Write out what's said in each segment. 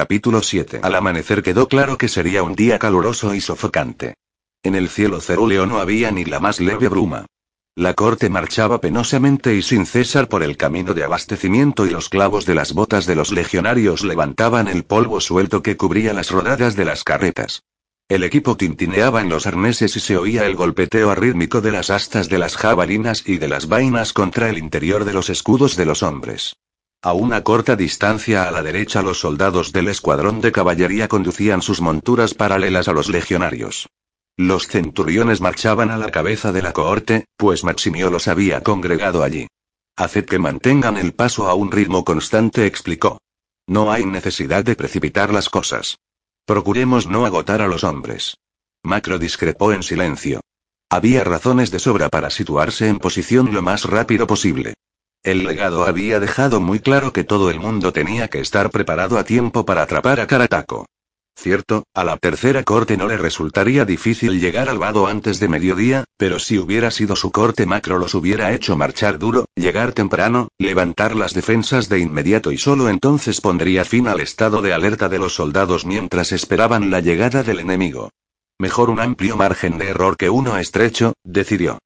Capítulo 7. Al amanecer quedó claro que sería un día caluroso y sofocante. En el cielo cerúleo no había ni la más leve bruma. La corte marchaba penosamente y sin cesar por el camino de abastecimiento y los clavos de las botas de los legionarios levantaban el polvo suelto que cubría las rodadas de las carretas. El equipo tintineaba en los arneses y se oía el golpeteo arrítmico de las astas de las jabalinas y de las vainas contra el interior de los escudos de los hombres. A una corta distancia a la derecha los soldados del escuadrón de caballería conducían sus monturas paralelas a los legionarios. Los centuriones marchaban a la cabeza de la cohorte, pues Maximio los había congregado allí. Haced que mantengan el paso a un ritmo constante, explicó. No hay necesidad de precipitar las cosas. Procuremos no agotar a los hombres. Macro discrepó en silencio. Había razones de sobra para situarse en posición lo más rápido posible. El legado había dejado muy claro que todo el mundo tenía que estar preparado a tiempo para atrapar a Karataco. Cierto, a la tercera corte no le resultaría difícil llegar al vado antes de mediodía, pero si hubiera sido su corte macro los hubiera hecho marchar duro, llegar temprano, levantar las defensas de inmediato y solo entonces pondría fin al estado de alerta de los soldados mientras esperaban la llegada del enemigo. Mejor un amplio margen de error que uno estrecho, decidió.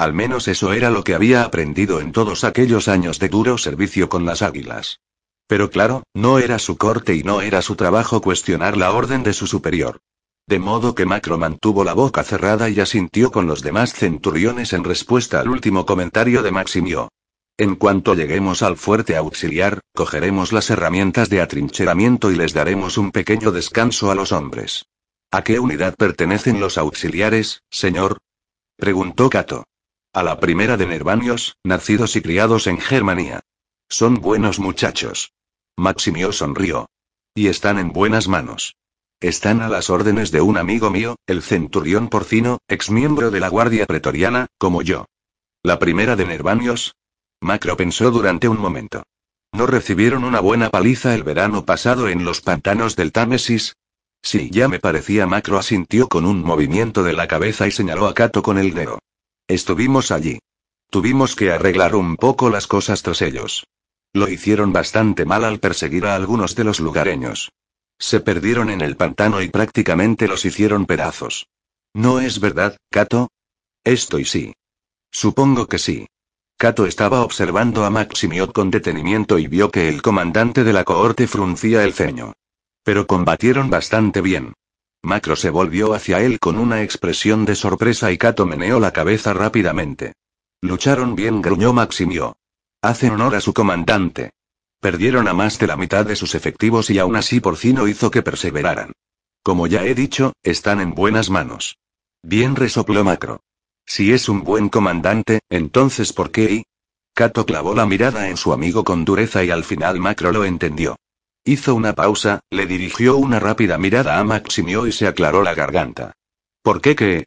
Al menos eso era lo que había aprendido en todos aquellos años de duro servicio con las águilas. Pero claro, no era su corte y no era su trabajo cuestionar la orden de su superior. De modo que Macro mantuvo la boca cerrada y asintió con los demás centuriones en respuesta al último comentario de Maximio. En cuanto lleguemos al fuerte auxiliar, cogeremos las herramientas de atrincheramiento y les daremos un pequeño descanso a los hombres. ¿A qué unidad pertenecen los auxiliares, señor? preguntó Cato. A la primera de Nervanios, nacidos y criados en Germania. Son buenos muchachos. Maximio sonrió. Y están en buenas manos. Están a las órdenes de un amigo mío, el centurión porcino, exmiembro de la Guardia Pretoriana, como yo. La primera de Nervanios. Macro pensó durante un momento. ¿No recibieron una buena paliza el verano pasado en los pantanos del Támesis? Sí, ya me parecía. Macro asintió con un movimiento de la cabeza y señaló a Cato con el dedo. Estuvimos allí. Tuvimos que arreglar un poco las cosas tras ellos. Lo hicieron bastante mal al perseguir a algunos de los lugareños. Se perdieron en el pantano y prácticamente los hicieron pedazos. ¿No es verdad, Cato? Estoy sí. Supongo que sí. Cato estaba observando a Maximiot con detenimiento y vio que el comandante de la cohorte fruncía el ceño. Pero combatieron bastante bien. Macro se volvió hacia él con una expresión de sorpresa y Cato meneó la cabeza rápidamente. Lucharon bien, gruñó Maximio. Hacen honor a su comandante. Perdieron a más de la mitad de sus efectivos y aún así Porcino hizo que perseveraran. Como ya he dicho, están en buenas manos. Bien resopló Macro. Si es un buen comandante, entonces ¿por qué? Y? Cato clavó la mirada en su amigo con dureza y al final Macro lo entendió. Hizo una pausa, le dirigió una rápida mirada a Maximio y se aclaró la garganta. ¿Por qué qué?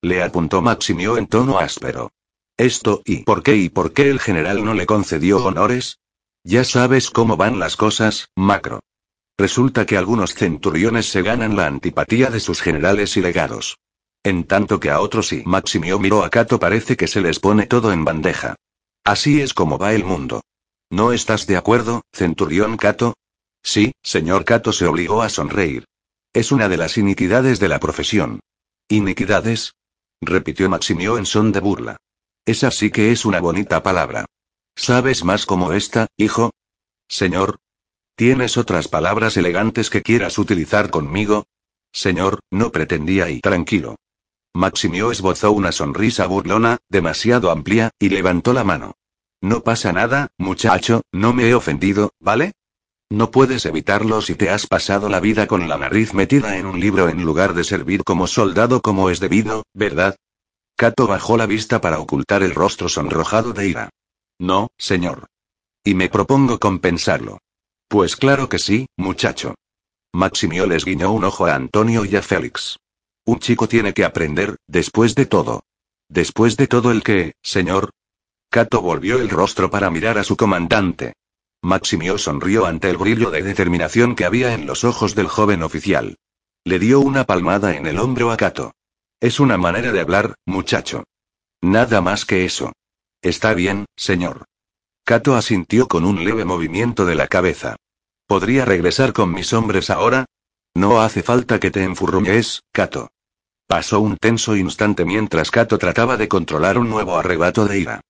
Le apuntó Maximio en tono áspero. Esto, ¿y por qué y por qué el general no le concedió honores? Ya sabes cómo van las cosas, Macro. Resulta que algunos centuriones se ganan la antipatía de sus generales y legados. En tanto que a otros sí. Maximio miró a Cato parece que se les pone todo en bandeja. Así es como va el mundo. ¿No estás de acuerdo, centurión Cato? Sí, señor Cato se obligó a sonreír. Es una de las iniquidades de la profesión. ¿Iniquidades? repitió Maximio en son de burla. Esa sí que es una bonita palabra. ¿Sabes más como esta, hijo? Señor. ¿Tienes otras palabras elegantes que quieras utilizar conmigo? Señor, no pretendía y tranquilo. Maximio esbozó una sonrisa burlona, demasiado amplia, y levantó la mano. No pasa nada, muchacho, no me he ofendido, ¿vale? No puedes evitarlo si te has pasado la vida con la nariz metida en un libro en lugar de servir como soldado como es debido, ¿verdad? Cato bajó la vista para ocultar el rostro sonrojado de ira. No, señor. Y me propongo compensarlo. Pues claro que sí, muchacho. Maximio les guiñó un ojo a Antonio y a Félix. Un chico tiene que aprender, después de todo. Después de todo el que, señor. Cato volvió el rostro para mirar a su comandante. Maximio sonrió ante el brillo de determinación que había en los ojos del joven oficial. Le dio una palmada en el hombro a Cato. Es una manera de hablar, muchacho. Nada más que eso. Está bien, señor. Cato asintió con un leve movimiento de la cabeza. ¿Podría regresar con mis hombres ahora? No hace falta que te enfurruñes, Kato. Pasó un tenso instante mientras Kato trataba de controlar un nuevo arrebato de ira.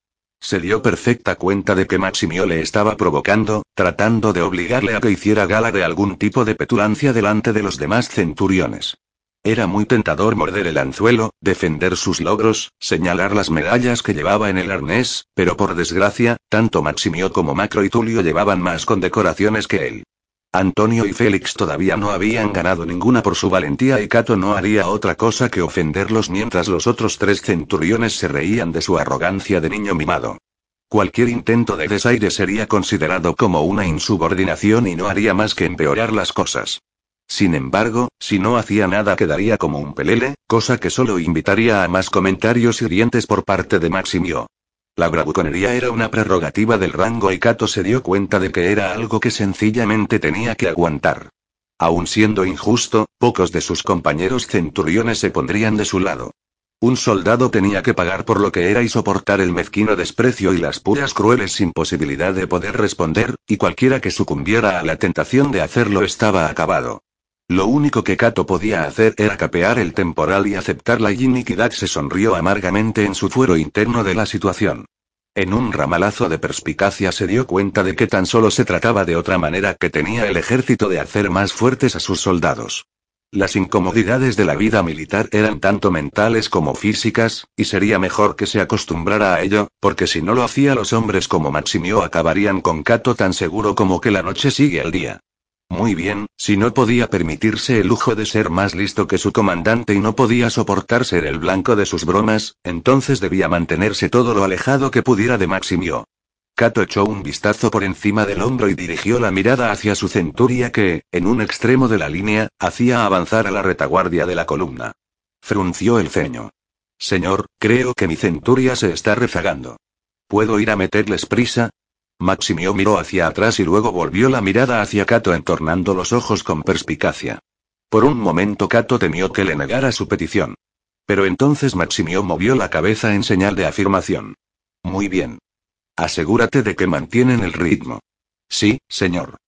Se dio perfecta cuenta de que Maximio le estaba provocando, tratando de obligarle a que hiciera gala de algún tipo de petulancia delante de los demás centuriones. Era muy tentador morder el anzuelo, defender sus logros, señalar las medallas que llevaba en el arnés, pero por desgracia, tanto Maximio como Macro y Tulio llevaban más condecoraciones que él. Antonio y Félix todavía no habían ganado ninguna por su valentía y Cato no haría otra cosa que ofenderlos mientras los otros tres centuriones se reían de su arrogancia de niño mimado. Cualquier intento de desaire sería considerado como una insubordinación y no haría más que empeorar las cosas. Sin embargo, si no hacía nada quedaría como un pelele, cosa que solo invitaría a más comentarios hirientes por parte de Maximio. La bravuconería era una prerrogativa del rango y Kato se dio cuenta de que era algo que sencillamente tenía que aguantar. Aun siendo injusto, pocos de sus compañeros centuriones se pondrían de su lado. Un soldado tenía que pagar por lo que era y soportar el mezquino desprecio y las puras crueles sin posibilidad de poder responder, y cualquiera que sucumbiera a la tentación de hacerlo estaba acabado. Lo único que Kato podía hacer era capear el temporal y aceptar la iniquidad. Se sonrió amargamente en su fuero interno de la situación. En un ramalazo de perspicacia se dio cuenta de que tan solo se trataba de otra manera que tenía el ejército de hacer más fuertes a sus soldados. Las incomodidades de la vida militar eran tanto mentales como físicas, y sería mejor que se acostumbrara a ello, porque si no lo hacía los hombres como Maximio acabarían con Kato tan seguro como que la noche sigue al día. Muy bien, si no podía permitirse el lujo de ser más listo que su comandante y no podía soportar ser el blanco de sus bromas, entonces debía mantenerse todo lo alejado que pudiera de Maximio. Cato echó un vistazo por encima del hombro y dirigió la mirada hacia su centuria que, en un extremo de la línea, hacía avanzar a la retaguardia de la columna. Frunció el ceño. Señor, creo que mi centuria se está rezagando. ¿Puedo ir a meterles prisa? Maximio miró hacia atrás y luego volvió la mirada hacia Kato entornando los ojos con perspicacia. Por un momento Kato temió que le negara su petición. Pero entonces Maximio movió la cabeza en señal de afirmación. Muy bien. Asegúrate de que mantienen el ritmo. Sí, señor.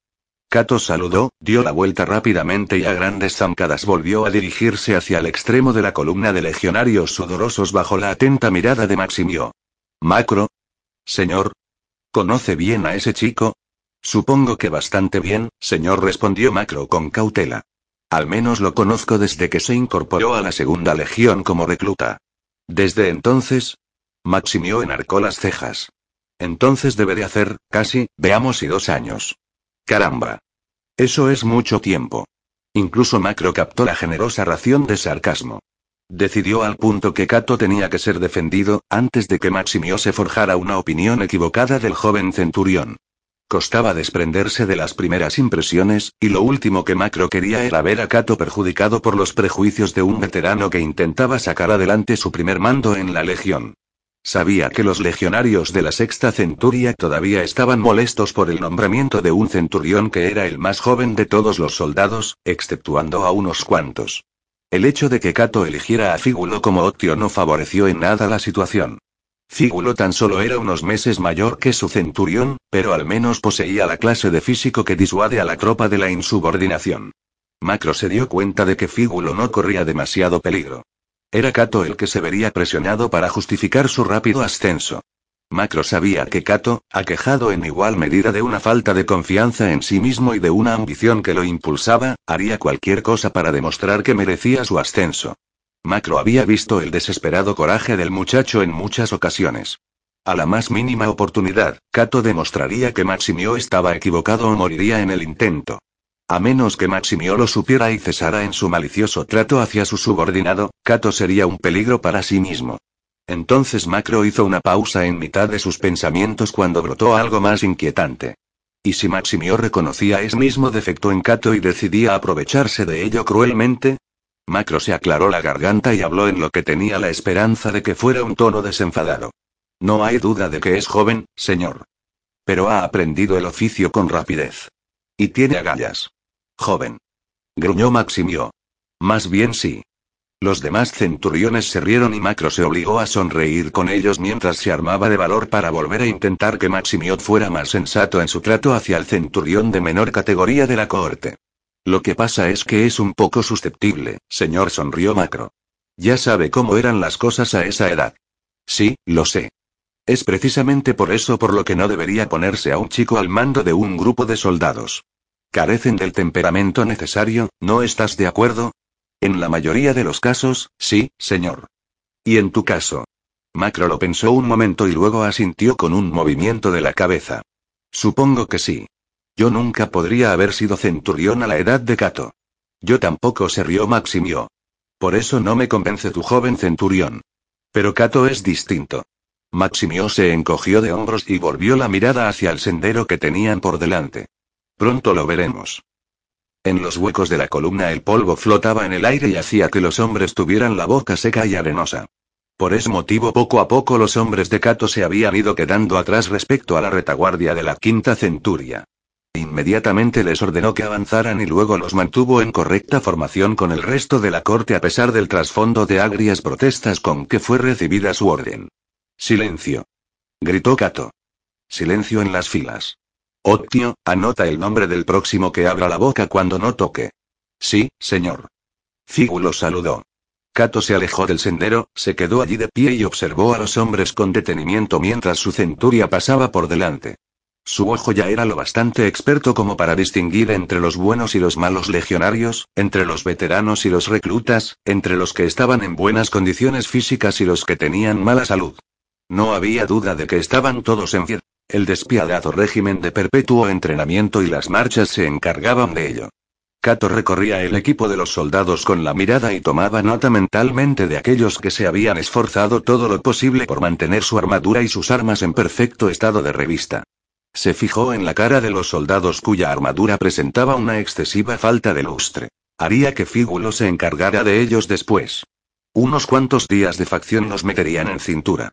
Kato saludó, dio la vuelta rápidamente y a grandes zancadas volvió a dirigirse hacia el extremo de la columna de legionarios sudorosos bajo la atenta mirada de Maximio. Macro. Señor, ¿Conoce bien a ese chico? Supongo que bastante bien, señor, respondió Macro con cautela. Al menos lo conozco desde que se incorporó a la segunda legión como recluta. Desde entonces. Maximio enarcó las cejas. Entonces debe de hacer, casi, veamos y dos años. Caramba. Eso es mucho tiempo. Incluso Macro captó la generosa ración de sarcasmo. Decidió al punto que Cato tenía que ser defendido, antes de que Maximio se forjara una opinión equivocada del joven centurión. Costaba desprenderse de las primeras impresiones, y lo último que Macro quería era ver a Cato perjudicado por los prejuicios de un veterano que intentaba sacar adelante su primer mando en la legión. Sabía que los legionarios de la sexta centuria todavía estaban molestos por el nombramiento de un centurión que era el más joven de todos los soldados, exceptuando a unos cuantos. El hecho de que Cato eligiera a Fígulo como Octio no favoreció en nada la situación. Fígulo tan solo era unos meses mayor que su centurión, pero al menos poseía la clase de físico que disuade a la tropa de la insubordinación. Macro se dio cuenta de que Fígulo no corría demasiado peligro. Era Cato el que se vería presionado para justificar su rápido ascenso. Macro sabía que Cato, aquejado en igual medida de una falta de confianza en sí mismo y de una ambición que lo impulsaba, haría cualquier cosa para demostrar que merecía su ascenso. Macro había visto el desesperado coraje del muchacho en muchas ocasiones. A la más mínima oportunidad, Cato demostraría que Maximio estaba equivocado o moriría en el intento. A menos que Maximio lo supiera y cesara en su malicioso trato hacia su subordinado, Cato sería un peligro para sí mismo. Entonces Macro hizo una pausa en mitad de sus pensamientos cuando brotó algo más inquietante. ¿Y si Maximio reconocía ese mismo defecto en Cato y decidía aprovecharse de ello cruelmente? Macro se aclaró la garganta y habló en lo que tenía la esperanza de que fuera un tono desenfadado. No hay duda de que es joven, señor. Pero ha aprendido el oficio con rapidez. Y tiene agallas. Joven. Gruñó Maximio. Más bien sí. Los demás centuriones se rieron y Macro se obligó a sonreír con ellos mientras se armaba de valor para volver a intentar que Maximiot fuera más sensato en su trato hacia el centurión de menor categoría de la cohorte. Lo que pasa es que es un poco susceptible, señor, sonrió Macro. Ya sabe cómo eran las cosas a esa edad. Sí, lo sé. Es precisamente por eso por lo que no debería ponerse a un chico al mando de un grupo de soldados. Carecen del temperamento necesario, ¿no estás de acuerdo? En la mayoría de los casos, sí, señor. ¿Y en tu caso? Macro lo pensó un momento y luego asintió con un movimiento de la cabeza. Supongo que sí. Yo nunca podría haber sido centurión a la edad de Cato. Yo tampoco se rió Maximio. Por eso no me convence tu joven centurión. Pero Cato es distinto. Maximio se encogió de hombros y volvió la mirada hacia el sendero que tenían por delante. Pronto lo veremos. En los huecos de la columna el polvo flotaba en el aire y hacía que los hombres tuvieran la boca seca y arenosa. Por ese motivo poco a poco los hombres de Cato se habían ido quedando atrás respecto a la retaguardia de la quinta centuria. Inmediatamente les ordenó que avanzaran y luego los mantuvo en correcta formación con el resto de la corte a pesar del trasfondo de agrias protestas con que fue recibida su orden. Silencio. Gritó Cato. Silencio en las filas. Octio, anota el nombre del próximo que abra la boca cuando no toque. Sí, señor. Fígulo saludó. Cato se alejó del sendero, se quedó allí de pie y observó a los hombres con detenimiento mientras su centuria pasaba por delante. Su ojo ya era lo bastante experto como para distinguir entre los buenos y los malos legionarios, entre los veteranos y los reclutas, entre los que estaban en buenas condiciones físicas y los que tenían mala salud. No había duda de que estaban todos en fiesta. El despiadado régimen de perpetuo entrenamiento y las marchas se encargaban de ello. Cato recorría el equipo de los soldados con la mirada y tomaba nota mentalmente de aquellos que se habían esforzado todo lo posible por mantener su armadura y sus armas en perfecto estado de revista. Se fijó en la cara de los soldados cuya armadura presentaba una excesiva falta de lustre. Haría que Fígulo se encargara de ellos después. Unos cuantos días de facción los meterían en cintura.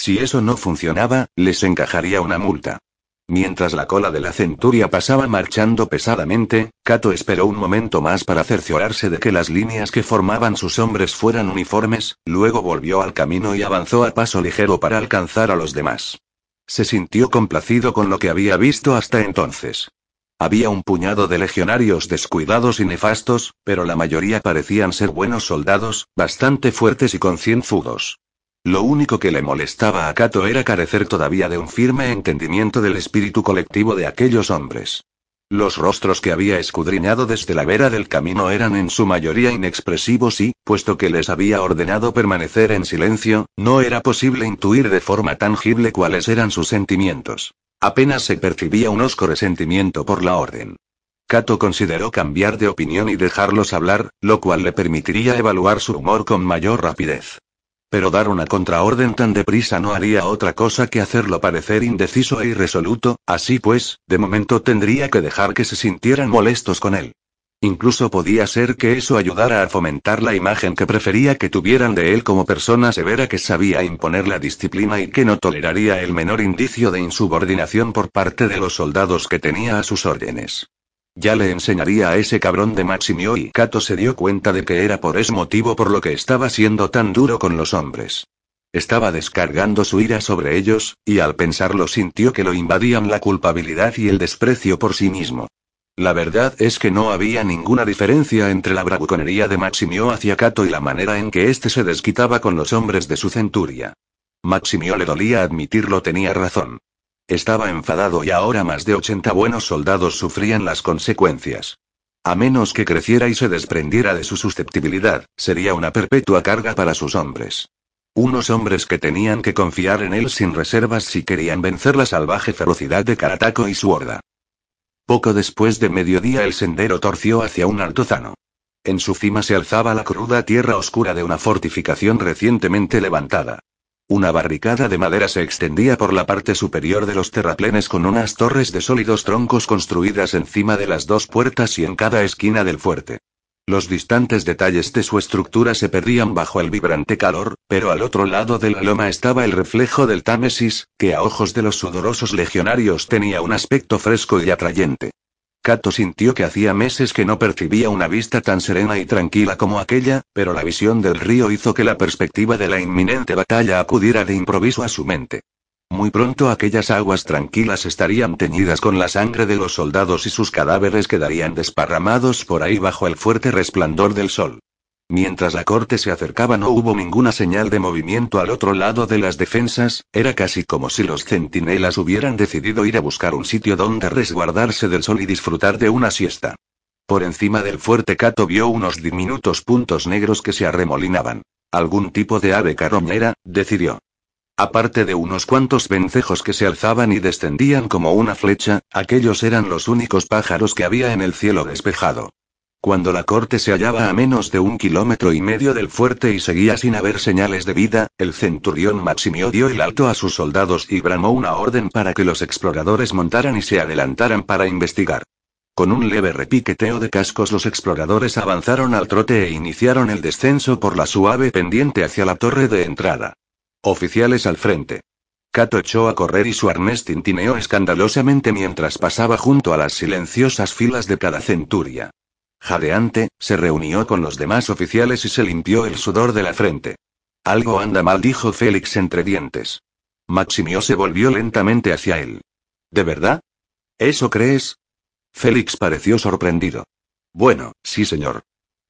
Si eso no funcionaba, les encajaría una multa. Mientras la cola de la centuria pasaba marchando pesadamente, Cato esperó un momento más para cerciorarse de que las líneas que formaban sus hombres fueran uniformes, luego volvió al camino y avanzó a paso ligero para alcanzar a los demás. Se sintió complacido con lo que había visto hasta entonces. Había un puñado de legionarios descuidados y nefastos, pero la mayoría parecían ser buenos soldados, bastante fuertes y concienzudos. Lo único que le molestaba a Cato era carecer todavía de un firme entendimiento del espíritu colectivo de aquellos hombres. Los rostros que había escudriñado desde la vera del camino eran en su mayoría inexpresivos y, puesto que les había ordenado permanecer en silencio, no era posible intuir de forma tangible cuáles eran sus sentimientos. Apenas se percibía un osco resentimiento por la orden. Cato consideró cambiar de opinión y dejarlos hablar, lo cual le permitiría evaluar su humor con mayor rapidez. Pero dar una contraorden tan deprisa no haría otra cosa que hacerlo parecer indeciso e irresoluto, así pues, de momento tendría que dejar que se sintieran molestos con él. Incluso podía ser que eso ayudara a fomentar la imagen que prefería que tuvieran de él como persona severa que sabía imponer la disciplina y que no toleraría el menor indicio de insubordinación por parte de los soldados que tenía a sus órdenes. Ya le enseñaría a ese cabrón de Maximio y Cato se dio cuenta de que era por ese motivo por lo que estaba siendo tan duro con los hombres. Estaba descargando su ira sobre ellos, y al pensarlo sintió que lo invadían la culpabilidad y el desprecio por sí mismo. La verdad es que no había ninguna diferencia entre la bravuconería de Maximio hacia Cato y la manera en que éste se desquitaba con los hombres de su centuria. Maximio le dolía admitirlo tenía razón. Estaba enfadado y ahora más de 80 buenos soldados sufrían las consecuencias. A menos que creciera y se desprendiera de su susceptibilidad, sería una perpetua carga para sus hombres. Unos hombres que tenían que confiar en él sin reservas si querían vencer la salvaje ferocidad de Karataco y su horda. Poco después de mediodía el sendero torció hacia un altozano. En su cima se alzaba la cruda tierra oscura de una fortificación recientemente levantada. Una barricada de madera se extendía por la parte superior de los terraplenes con unas torres de sólidos troncos construidas encima de las dos puertas y en cada esquina del fuerte. Los distantes detalles de su estructura se perdían bajo el vibrante calor, pero al otro lado de la loma estaba el reflejo del Támesis, que a ojos de los sudorosos legionarios tenía un aspecto fresco y atrayente. Kato sintió que hacía meses que no percibía una vista tan serena y tranquila como aquella, pero la visión del río hizo que la perspectiva de la inminente batalla acudiera de improviso a su mente. Muy pronto aquellas aguas tranquilas estarían teñidas con la sangre de los soldados y sus cadáveres quedarían desparramados por ahí bajo el fuerte resplandor del sol. Mientras la corte se acercaba no hubo ninguna señal de movimiento al otro lado de las defensas, era casi como si los centinelas hubieran decidido ir a buscar un sitio donde resguardarse del sol y disfrutar de una siesta. Por encima del fuerte Cato vio unos diminutos puntos negros que se arremolinaban. Algún tipo de ave carroñera, decidió. Aparte de unos cuantos vencejos que se alzaban y descendían como una flecha, aquellos eran los únicos pájaros que había en el cielo despejado. Cuando la corte se hallaba a menos de un kilómetro y medio del fuerte y seguía sin haber señales de vida, el centurión Maximio dio el alto a sus soldados y bramó una orden para que los exploradores montaran y se adelantaran para investigar. Con un leve repiqueteo de cascos los exploradores avanzaron al trote e iniciaron el descenso por la suave pendiente hacia la torre de entrada. Oficiales al frente. Cato echó a correr y su arnés tintineó escandalosamente mientras pasaba junto a las silenciosas filas de cada centuria. Jadeante, se reunió con los demás oficiales y se limpió el sudor de la frente. Algo anda mal, dijo Félix entre dientes. Maximio se volvió lentamente hacia él. ¿De verdad? ¿Eso crees? Félix pareció sorprendido. Bueno, sí, señor.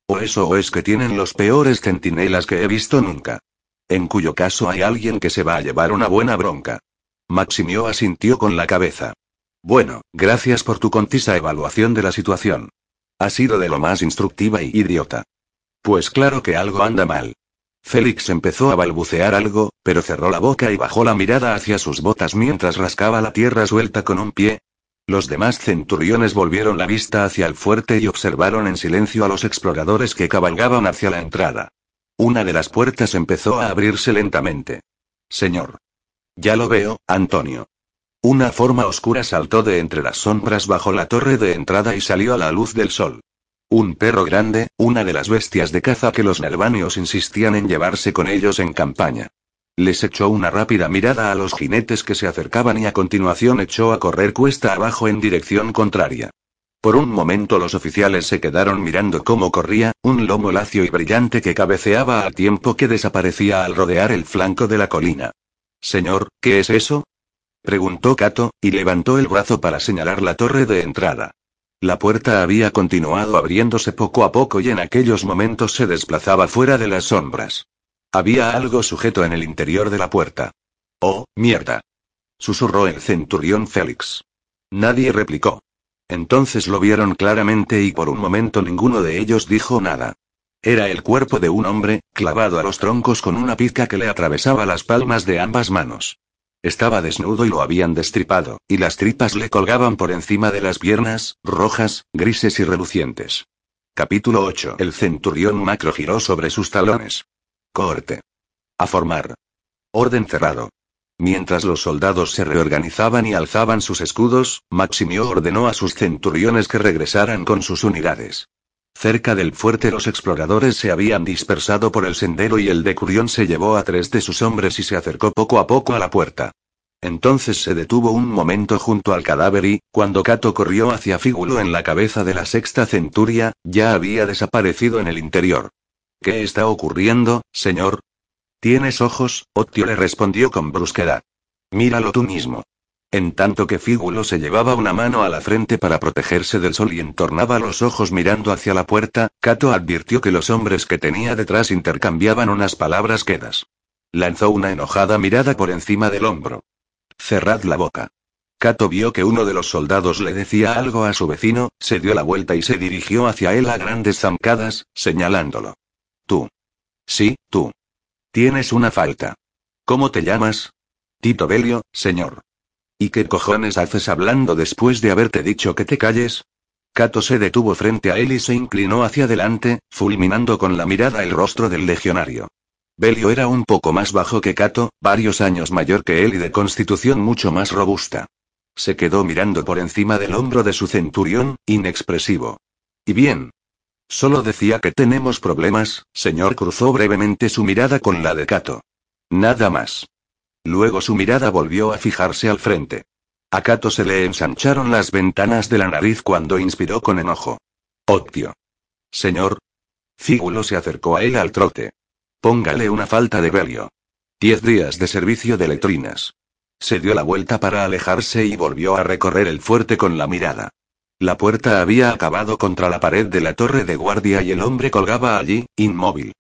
O eso o es que tienen los peores centinelas que he visto nunca. En cuyo caso hay alguien que se va a llevar una buena bronca. Maximio asintió con la cabeza. Bueno, gracias por tu concisa evaluación de la situación. Ha sido de lo más instructiva y idiota. Pues claro que algo anda mal. Félix empezó a balbucear algo, pero cerró la boca y bajó la mirada hacia sus botas mientras rascaba la tierra suelta con un pie. Los demás centuriones volvieron la vista hacia el fuerte y observaron en silencio a los exploradores que cabalgaban hacia la entrada. Una de las puertas empezó a abrirse lentamente. Señor. Ya lo veo, Antonio. Una forma oscura saltó de entre las sombras bajo la torre de entrada y salió a la luz del sol. Un perro grande, una de las bestias de caza que los nervanios insistían en llevarse con ellos en campaña. Les echó una rápida mirada a los jinetes que se acercaban y a continuación echó a correr cuesta abajo en dirección contraria. Por un momento los oficiales se quedaron mirando cómo corría, un lomo lacio y brillante que cabeceaba al tiempo que desaparecía al rodear el flanco de la colina. Señor, ¿qué es eso? Preguntó Cato, y levantó el brazo para señalar la torre de entrada. La puerta había continuado abriéndose poco a poco y en aquellos momentos se desplazaba fuera de las sombras. Había algo sujeto en el interior de la puerta. Oh, mierda. Susurró el centurión Félix. Nadie replicó. Entonces lo vieron claramente y por un momento ninguno de ellos dijo nada. Era el cuerpo de un hombre, clavado a los troncos con una pizca que le atravesaba las palmas de ambas manos. Estaba desnudo y lo habían destripado, y las tripas le colgaban por encima de las piernas, rojas, grises y relucientes. Capítulo 8. El centurión macro giró sobre sus talones. Corte. A formar. Orden cerrado. Mientras los soldados se reorganizaban y alzaban sus escudos, Maximio ordenó a sus centuriones que regresaran con sus unidades. Cerca del fuerte los exploradores se habían dispersado por el sendero y el decurión se llevó a tres de sus hombres y se acercó poco a poco a la puerta. Entonces se detuvo un momento junto al cadáver y, cuando Cato corrió hacia Fígulo en la cabeza de la sexta centuria, ya había desaparecido en el interior. ¿Qué está ocurriendo, señor? ¿Tienes ojos? Otio le respondió con brusquedad. Míralo tú mismo. En tanto que Fígulo se llevaba una mano a la frente para protegerse del sol y entornaba los ojos mirando hacia la puerta, Cato advirtió que los hombres que tenía detrás intercambiaban unas palabras quedas. Lanzó una enojada mirada por encima del hombro. Cerrad la boca. Cato vio que uno de los soldados le decía algo a su vecino, se dio la vuelta y se dirigió hacia él a grandes zancadas, señalándolo. Tú. Sí, tú. Tienes una falta. ¿Cómo te llamas? Tito Belio, señor. ¿Y qué cojones haces hablando después de haberte dicho que te calles? Cato se detuvo frente a él y se inclinó hacia adelante, fulminando con la mirada el rostro del legionario. Belio era un poco más bajo que Cato, varios años mayor que él y de constitución mucho más robusta. Se quedó mirando por encima del hombro de su centurión, inexpresivo. ¿Y bien? Solo decía que tenemos problemas, señor. Cruzó brevemente su mirada con la de Cato. Nada más. Luego su mirada volvió a fijarse al frente. A Kato se le ensancharon las ventanas de la nariz cuando inspiró con enojo. Optio. Señor. Fígulo se acercó a él al trote. Póngale una falta de velio. Diez días de servicio de letrinas. Se dio la vuelta para alejarse y volvió a recorrer el fuerte con la mirada. La puerta había acabado contra la pared de la torre de guardia y el hombre colgaba allí, inmóvil.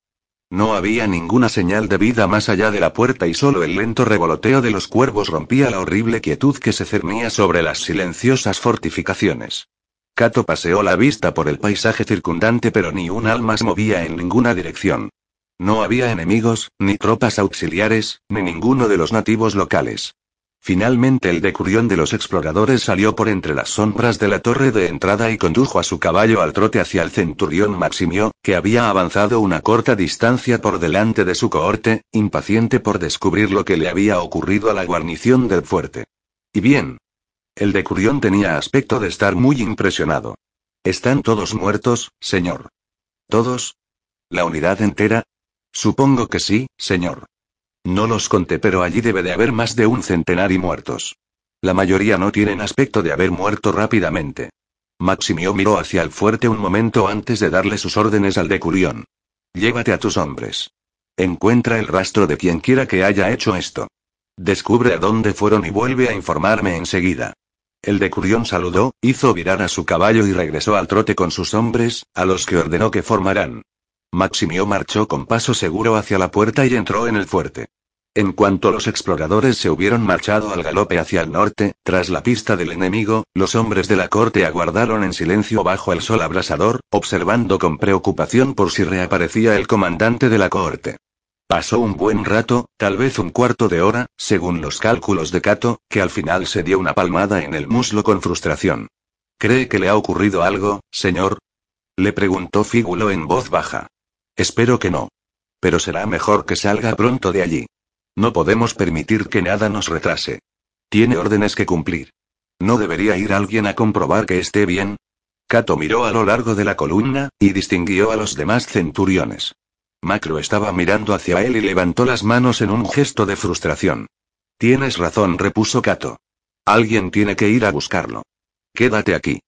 No había ninguna señal de vida más allá de la puerta y solo el lento revoloteo de los cuervos rompía la horrible quietud que se cernía sobre las silenciosas fortificaciones. Cato paseó la vista por el paisaje circundante pero ni un alma se movía en ninguna dirección. No había enemigos, ni tropas auxiliares, ni ninguno de los nativos locales. Finalmente el decurión de los exploradores salió por entre las sombras de la torre de entrada y condujo a su caballo al trote hacia el centurión Maximio, que había avanzado una corta distancia por delante de su cohorte, impaciente por descubrir lo que le había ocurrido a la guarnición del fuerte. Y bien. El decurión tenía aspecto de estar muy impresionado. ¿Están todos muertos, señor? ¿Todos? ¿La unidad entera? Supongo que sí, señor. No los conté, pero allí debe de haber más de un centenar y muertos. La mayoría no tienen aspecto de haber muerto rápidamente. Maximio miró hacia el fuerte un momento antes de darle sus órdenes al decurión. Llévate a tus hombres. Encuentra el rastro de quien quiera que haya hecho esto. Descubre a dónde fueron y vuelve a informarme enseguida. El decurión saludó, hizo virar a su caballo y regresó al trote con sus hombres, a los que ordenó que formaran. Maximio marchó con paso seguro hacia la puerta y entró en el fuerte. En cuanto los exploradores se hubieron marchado al galope hacia el norte, tras la pista del enemigo, los hombres de la corte aguardaron en silencio bajo el sol abrasador, observando con preocupación por si reaparecía el comandante de la corte. Pasó un buen rato, tal vez un cuarto de hora, según los cálculos de Cato, que al final se dio una palmada en el muslo con frustración. ¿Cree que le ha ocurrido algo, señor? Le preguntó Fígulo en voz baja. Espero que no. Pero será mejor que salga pronto de allí. No podemos permitir que nada nos retrase. Tiene órdenes que cumplir. ¿No debería ir alguien a comprobar que esté bien? Cato miró a lo largo de la columna, y distinguió a los demás centuriones. Macro estaba mirando hacia él y levantó las manos en un gesto de frustración. Tienes razón, repuso Cato. Alguien tiene que ir a buscarlo. Quédate aquí.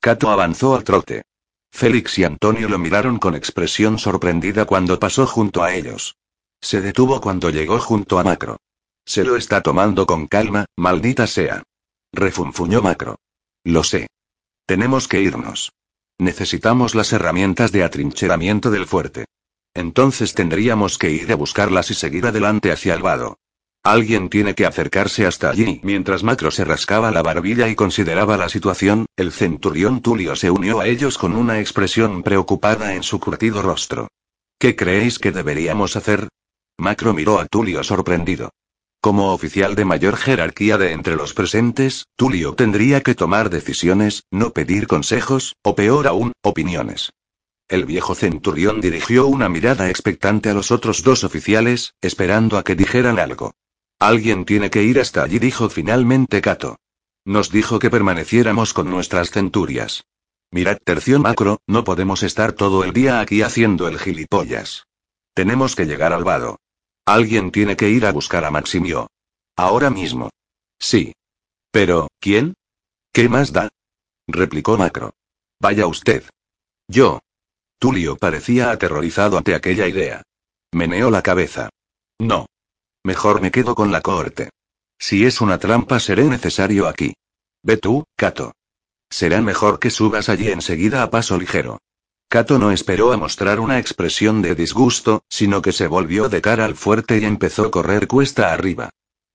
Cato avanzó al trote. Félix y Antonio lo miraron con expresión sorprendida cuando pasó junto a ellos. Se detuvo cuando llegó junto a Macro. Se lo está tomando con calma, maldita sea. Refunfuñó Macro. Lo sé. Tenemos que irnos. Necesitamos las herramientas de atrincheramiento del fuerte. Entonces tendríamos que ir a buscarlas y seguir adelante hacia el vado. Alguien tiene que acercarse hasta allí. Mientras Macro se rascaba la barbilla y consideraba la situación, el centurión Tulio se unió a ellos con una expresión preocupada en su curtido rostro. ¿Qué creéis que deberíamos hacer? Macro miró a Tulio sorprendido. Como oficial de mayor jerarquía de entre los presentes, Tulio tendría que tomar decisiones, no pedir consejos, o peor aún, opiniones. El viejo centurión dirigió una mirada expectante a los otros dos oficiales, esperando a que dijeran algo. Alguien tiene que ir hasta allí, dijo finalmente Cato. Nos dijo que permaneciéramos con nuestras centurias. Mirad, tercio macro, no podemos estar todo el día aquí haciendo el gilipollas. Tenemos que llegar al vado. Alguien tiene que ir a buscar a Maximio. Ahora mismo. Sí. Pero, ¿quién? ¿Qué más da? replicó Macro. Vaya usted. Yo. Tulio parecía aterrorizado ante aquella idea. Meneó la cabeza. No. Mejor me quedo con la cohorte. Si es una trampa seré necesario aquí. Ve tú, Cato. Será mejor que subas allí enseguida a paso ligero. Cato no esperó a mostrar una expresión de disgusto, sino que se volvió de cara al fuerte y empezó a correr cuesta arriba.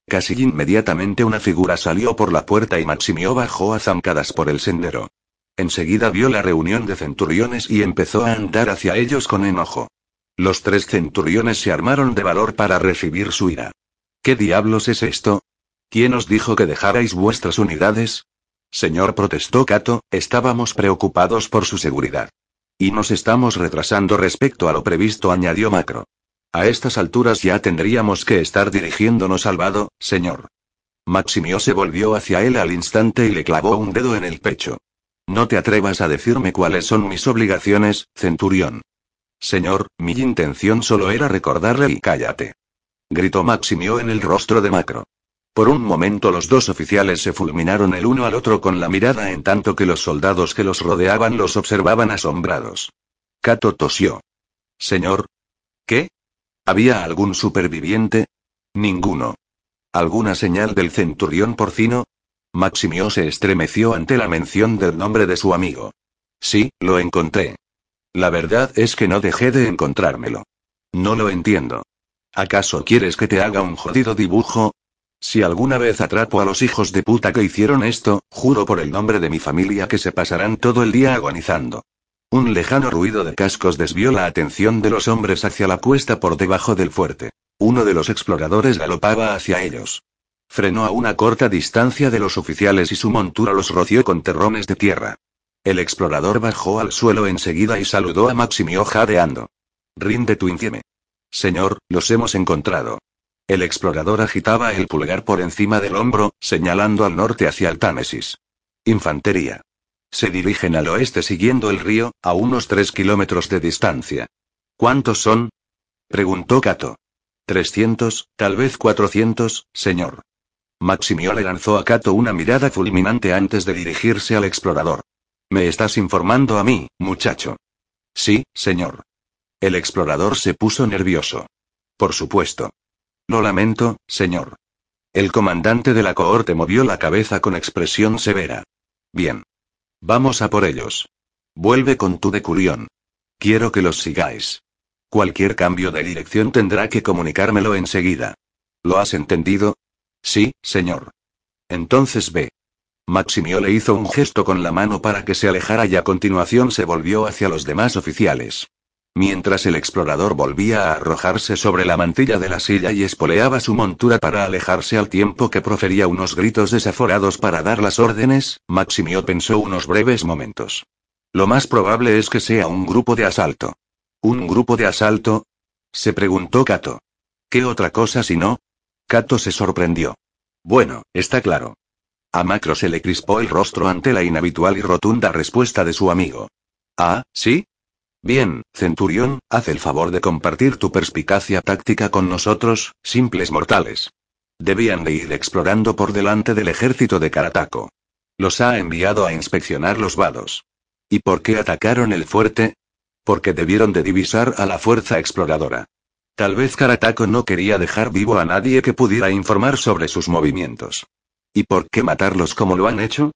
Casi inmediatamente una figura salió por la puerta y Maximio bajó a zancadas por el sendero. Enseguida vio la reunión de centuriones y empezó a andar hacia ellos con enojo. Los tres centuriones se armaron de valor para recibir su ira. ¿Qué diablos es esto? ¿Quién os dijo que dejarais vuestras unidades? Señor, protestó Cato, estábamos preocupados por su seguridad. Y nos estamos retrasando respecto a lo previsto, añadió Macro. A estas alturas ya tendríamos que estar dirigiéndonos al vado, señor. Maximio se volvió hacia él al instante y le clavó un dedo en el pecho. No te atrevas a decirme cuáles son mis obligaciones, centurión. Señor, mi intención solo era recordarle y cállate. Gritó Maximio en el rostro de Macro. Por un momento los dos oficiales se fulminaron el uno al otro con la mirada en tanto que los soldados que los rodeaban los observaban asombrados. Kato tosió. Señor. ¿Qué? ¿Había algún superviviente? Ninguno. ¿Alguna señal del centurión porcino? Maximio se estremeció ante la mención del nombre de su amigo. Sí, lo encontré. La verdad es que no dejé de encontrármelo. No lo entiendo. ¿Acaso quieres que te haga un jodido dibujo? Si alguna vez atrapo a los hijos de puta que hicieron esto, juro por el nombre de mi familia que se pasarán todo el día agonizando. Un lejano ruido de cascos desvió la atención de los hombres hacia la cuesta por debajo del fuerte. Uno de los exploradores galopaba hacia ellos. Frenó a una corta distancia de los oficiales y su montura los roció con terrones de tierra. El explorador bajó al suelo enseguida y saludó a Maximio jadeando. Rinde tu infieme. Señor, los hemos encontrado. El explorador agitaba el pulgar por encima del hombro, señalando al norte hacia el Támesis. Infantería. Se dirigen al oeste siguiendo el río, a unos tres kilómetros de distancia. ¿Cuántos son? preguntó Cato. Trescientos, tal vez cuatrocientos, señor. Maximio le lanzó a Cato una mirada fulminante antes de dirigirse al explorador. ¿Me estás informando a mí, muchacho? Sí, señor. El explorador se puso nervioso. Por supuesto. Lo lamento, señor. El comandante de la cohorte movió la cabeza con expresión severa. Bien. Vamos a por ellos. Vuelve con tu decurión. Quiero que los sigáis. Cualquier cambio de dirección tendrá que comunicármelo enseguida. ¿Lo has entendido? Sí, señor. Entonces ve. Maximio le hizo un gesto con la mano para que se alejara y a continuación se volvió hacia los demás oficiales. Mientras el explorador volvía a arrojarse sobre la mantilla de la silla y espoleaba su montura para alejarse al tiempo que profería unos gritos desaforados para dar las órdenes, Maximio pensó unos breves momentos. Lo más probable es que sea un grupo de asalto. ¿Un grupo de asalto? se preguntó Cato. ¿Qué otra cosa si no? Cato se sorprendió. Bueno, está claro. A Macro se le crispó el rostro ante la inhabitual y rotunda respuesta de su amigo. Ah, ¿sí? Bien, Centurión, haz el favor de compartir tu perspicacia táctica con nosotros, simples mortales. Debían de ir explorando por delante del ejército de Karataco. Los ha enviado a inspeccionar los vados. ¿Y por qué atacaron el fuerte? Porque debieron de divisar a la fuerza exploradora. Tal vez Karataco no quería dejar vivo a nadie que pudiera informar sobre sus movimientos. ¿Y por qué matarlos como lo han hecho?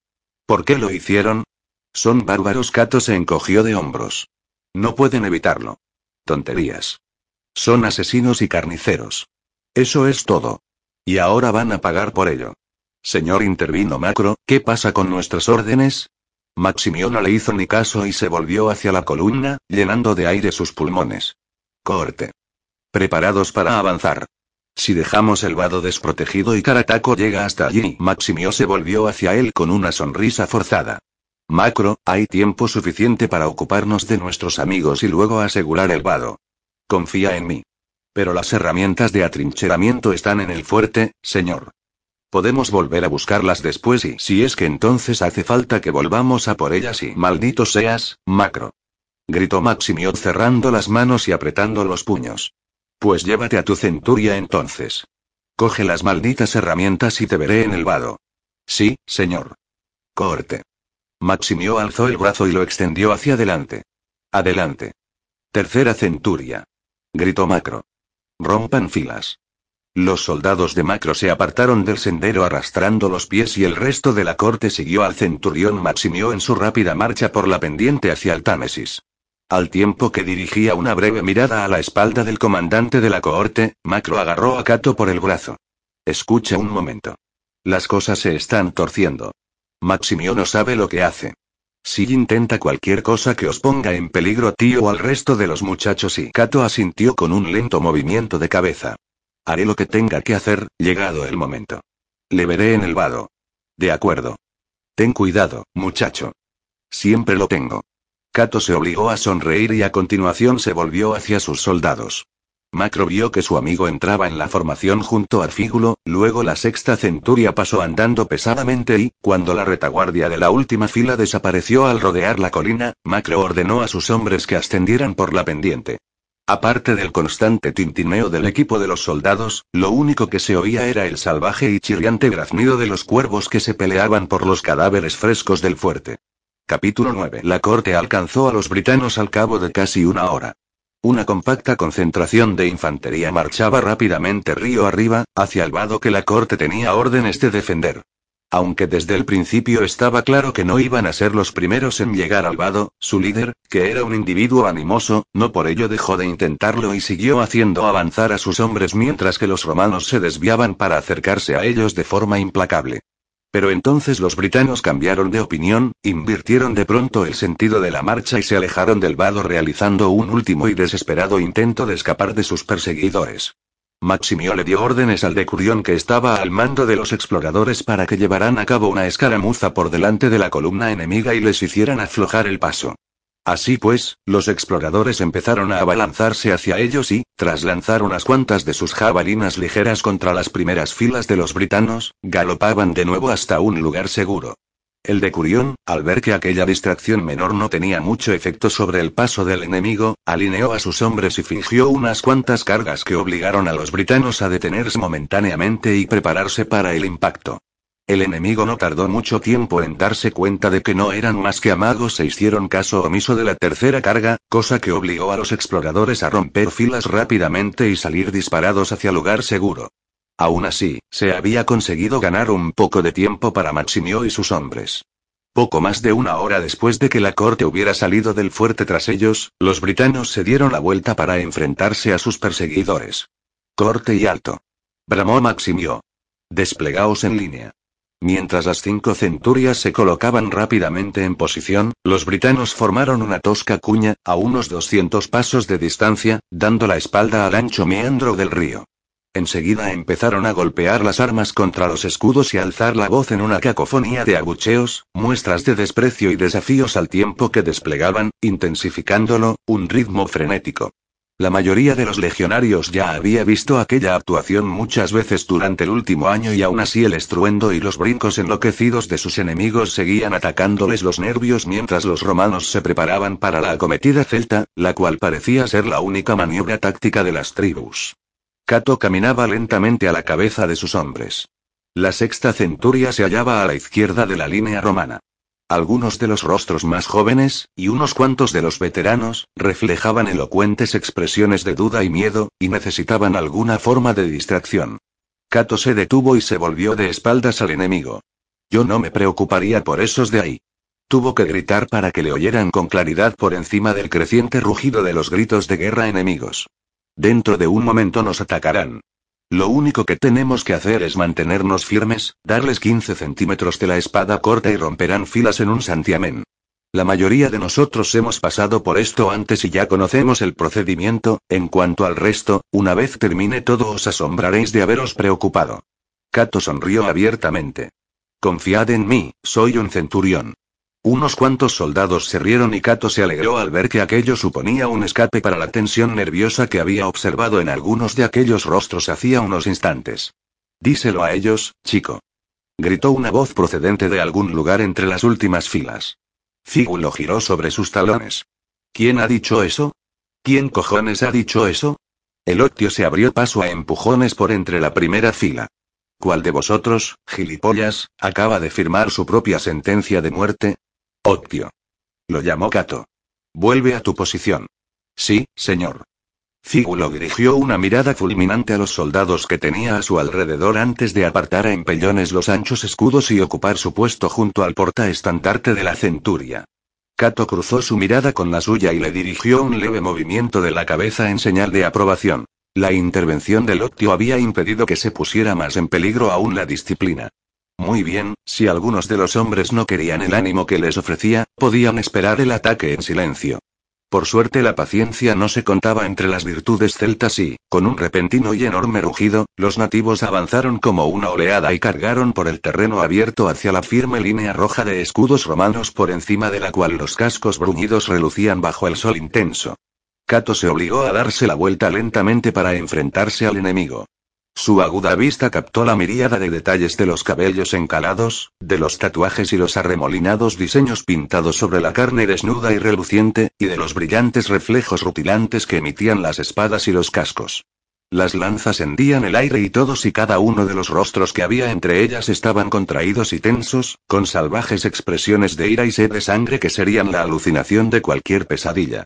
¿Por qué lo hicieron? Son bárbaros. Kato se encogió de hombros. No pueden evitarlo. Tonterías. Son asesinos y carniceros. Eso es todo. Y ahora van a pagar por ello. Señor intervino Macro, ¿qué pasa con nuestras órdenes? Maximio no le hizo ni caso y se volvió hacia la columna, llenando de aire sus pulmones. Corte. Preparados para avanzar. Si dejamos el vado desprotegido y Karataco llega hasta allí, Maximio se volvió hacia él con una sonrisa forzada. Macro, hay tiempo suficiente para ocuparnos de nuestros amigos y luego asegurar el vado. Confía en mí. Pero las herramientas de atrincheramiento están en el fuerte, señor. Podemos volver a buscarlas después y si es que entonces hace falta que volvamos a por ellas y maldito seas, Macro. Gritó Maximio cerrando las manos y apretando los puños. Pues llévate a tu centuria entonces. Coge las malditas herramientas y te veré en el vado. Sí, señor. Corte. Maximio alzó el brazo y lo extendió hacia adelante. Adelante. Tercera centuria. Gritó Macro. Rompan filas. Los soldados de Macro se apartaron del sendero arrastrando los pies y el resto de la corte siguió al centurión Maximio en su rápida marcha por la pendiente hacia el Támesis. Al tiempo que dirigía una breve mirada a la espalda del comandante de la cohorte, Macro agarró a Cato por el brazo. Escucha un momento. Las cosas se están torciendo. Maximio no sabe lo que hace. Si intenta cualquier cosa que os ponga en peligro a ti o al resto de los muchachos y Kato asintió con un lento movimiento de cabeza. Haré lo que tenga que hacer, llegado el momento. Le veré en el vado. De acuerdo. Ten cuidado, muchacho. Siempre lo tengo. Kato se obligó a sonreír y a continuación se volvió hacia sus soldados. Macro vio que su amigo entraba en la formación junto a Fígulo, luego la sexta centuria pasó andando pesadamente y, cuando la retaguardia de la última fila desapareció al rodear la colina, Macro ordenó a sus hombres que ascendieran por la pendiente. Aparte del constante tintineo del equipo de los soldados, lo único que se oía era el salvaje y chirriante graznido de los cuervos que se peleaban por los cadáveres frescos del fuerte. Capítulo 9. La corte alcanzó a los britanos al cabo de casi una hora. Una compacta concentración de infantería marchaba rápidamente río arriba, hacia el vado que la corte tenía órdenes de defender. Aunque desde el principio estaba claro que no iban a ser los primeros en llegar al vado, su líder, que era un individuo animoso, no por ello dejó de intentarlo y siguió haciendo avanzar a sus hombres mientras que los romanos se desviaban para acercarse a ellos de forma implacable. Pero entonces los britanos cambiaron de opinión, invirtieron de pronto el sentido de la marcha y se alejaron del vado realizando un último y desesperado intento de escapar de sus perseguidores. Maximio le dio órdenes al decurión que estaba al mando de los exploradores para que llevaran a cabo una escaramuza por delante de la columna enemiga y les hicieran aflojar el paso. Así pues, los exploradores empezaron a abalanzarse hacia ellos y, tras lanzar unas cuantas de sus jabalinas ligeras contra las primeras filas de los britanos, galopaban de nuevo hasta un lugar seguro. El decurión, al ver que aquella distracción menor no tenía mucho efecto sobre el paso del enemigo, alineó a sus hombres y fingió unas cuantas cargas que obligaron a los britanos a detenerse momentáneamente y prepararse para el impacto. El enemigo no tardó mucho tiempo en darse cuenta de que no eran más que amagos e hicieron caso omiso de la tercera carga, cosa que obligó a los exploradores a romper filas rápidamente y salir disparados hacia lugar seguro. Aún así, se había conseguido ganar un poco de tiempo para Maximio y sus hombres. Poco más de una hora después de que la corte hubiera salido del fuerte tras ellos, los britanos se dieron la vuelta para enfrentarse a sus perseguidores. Corte y alto. Bramó Maximio. Desplegaos en línea. Mientras las cinco centurias se colocaban rápidamente en posición, los britanos formaron una tosca cuña, a unos 200 pasos de distancia, dando la espalda al ancho meandro del río. Enseguida empezaron a golpear las armas contra los escudos y alzar la voz en una cacofonía de abucheos, muestras de desprecio y desafíos al tiempo que desplegaban, intensificándolo, un ritmo frenético. La mayoría de los legionarios ya había visto aquella actuación muchas veces durante el último año y aún así el estruendo y los brincos enloquecidos de sus enemigos seguían atacándoles los nervios mientras los romanos se preparaban para la acometida celta, la cual parecía ser la única maniobra táctica de las tribus. Cato caminaba lentamente a la cabeza de sus hombres. La sexta centuria se hallaba a la izquierda de la línea romana. Algunos de los rostros más jóvenes, y unos cuantos de los veteranos, reflejaban elocuentes expresiones de duda y miedo, y necesitaban alguna forma de distracción. Cato se detuvo y se volvió de espaldas al enemigo. Yo no me preocuparía por esos de ahí. Tuvo que gritar para que le oyeran con claridad por encima del creciente rugido de los gritos de guerra enemigos. Dentro de un momento nos atacarán. Lo único que tenemos que hacer es mantenernos firmes, darles 15 centímetros de la espada corta y romperán filas en un santiamén. La mayoría de nosotros hemos pasado por esto antes y ya conocemos el procedimiento, en cuanto al resto, una vez termine todo os asombraréis de haberos preocupado. Cato sonrió abiertamente. Confiad en mí, soy un centurión. Unos cuantos soldados se rieron y Cato se alegró al ver que aquello suponía un escape para la tensión nerviosa que había observado en algunos de aquellos rostros hacía unos instantes. Díselo a ellos, chico. Gritó una voz procedente de algún lugar entre las últimas filas. Fígulo giró sobre sus talones. ¿Quién ha dicho eso? ¿Quién cojones ha dicho eso? El octio se abrió paso a empujones por entre la primera fila. ¿Cuál de vosotros, gilipollas, acaba de firmar su propia sentencia de muerte? Octio. Lo llamó Cato. Vuelve a tu posición. Sí, señor. Fígulo dirigió una mirada fulminante a los soldados que tenía a su alrededor antes de apartar a empellones los anchos escudos y ocupar su puesto junto al portaestandarte de la centuria. Cato cruzó su mirada con la suya y le dirigió un leve movimiento de la cabeza en señal de aprobación. La intervención del Octio había impedido que se pusiera más en peligro aún la disciplina. Muy bien, si algunos de los hombres no querían el ánimo que les ofrecía, podían esperar el ataque en silencio. Por suerte la paciencia no se contaba entre las virtudes celtas y, con un repentino y enorme rugido, los nativos avanzaron como una oleada y cargaron por el terreno abierto hacia la firme línea roja de escudos romanos por encima de la cual los cascos bruñidos relucían bajo el sol intenso. Cato se obligó a darse la vuelta lentamente para enfrentarse al enemigo. Su aguda vista captó la miríada de detalles de los cabellos encalados, de los tatuajes y los arremolinados diseños pintados sobre la carne desnuda y reluciente, y de los brillantes reflejos rutilantes que emitían las espadas y los cascos. Las lanzas hendían el aire y todos y cada uno de los rostros que había entre ellas estaban contraídos y tensos, con salvajes expresiones de ira y sed de sangre que serían la alucinación de cualquier pesadilla.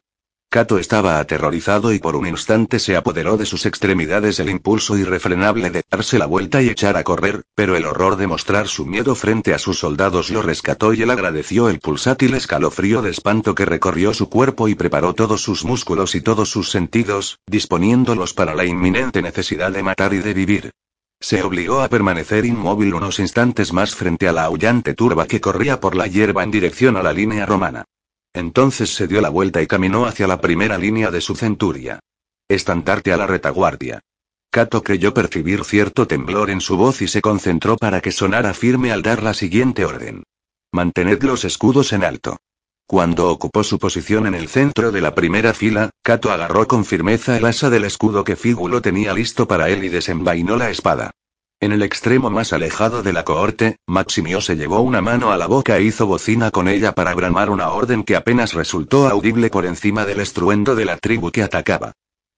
Kato estaba aterrorizado y por un instante se apoderó de sus extremidades el impulso irrefrenable de darse la vuelta y echar a correr, pero el horror de mostrar su miedo frente a sus soldados lo rescató y él agradeció el pulsátil escalofrío de espanto que recorrió su cuerpo y preparó todos sus músculos y todos sus sentidos, disponiéndolos para la inminente necesidad de matar y de vivir. Se obligó a permanecer inmóvil unos instantes más frente a la aullante turba que corría por la hierba en dirección a la línea romana. Entonces se dio la vuelta y caminó hacia la primera línea de su centuria. Estantarte a la retaguardia. Cato creyó percibir cierto temblor en su voz y se concentró para que sonara firme al dar la siguiente orden. Mantened los escudos en alto. Cuando ocupó su posición en el centro de la primera fila, Cato agarró con firmeza el asa del escudo que Fígulo tenía listo para él y desenvainó la espada. En el extremo más alejado de la cohorte, Maximio se llevó una mano a la boca e hizo bocina con ella para bramar una orden que apenas resultó audible por encima del estruendo de la tribu que atacaba.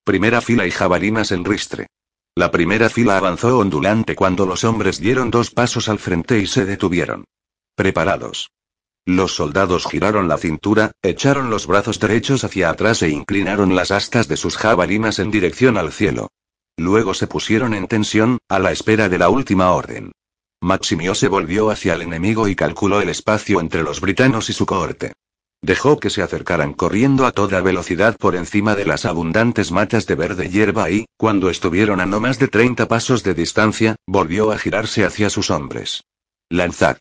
Primera fila y jabalinas en ristre. La primera fila avanzó ondulante cuando los hombres dieron dos pasos al frente y se detuvieron. Preparados. Los soldados giraron la cintura, echaron los brazos derechos hacia atrás e inclinaron las astas de sus jabalinas en dirección al cielo. Luego se pusieron en tensión, a la espera de la última orden. Maximio se volvió hacia el enemigo y calculó el espacio entre los britanos y su cohorte. Dejó que se acercaran corriendo a toda velocidad por encima de las abundantes matas de verde hierba y, cuando estuvieron a no más de 30 pasos de distancia, volvió a girarse hacia sus hombres. Lanzad.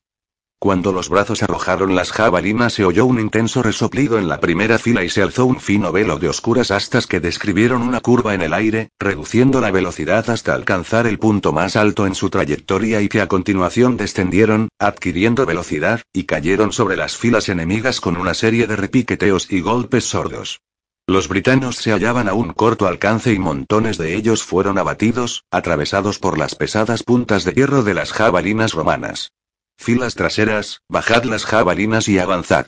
Cuando los brazos arrojaron las jabalinas se oyó un intenso resoplido en la primera fila y se alzó un fino velo de oscuras astas que describieron una curva en el aire, reduciendo la velocidad hasta alcanzar el punto más alto en su trayectoria y que a continuación descendieron, adquiriendo velocidad, y cayeron sobre las filas enemigas con una serie de repiqueteos y golpes sordos. Los britanos se hallaban a un corto alcance y montones de ellos fueron abatidos, atravesados por las pesadas puntas de hierro de las jabalinas romanas. Filas traseras, bajad las jabalinas y avanzad.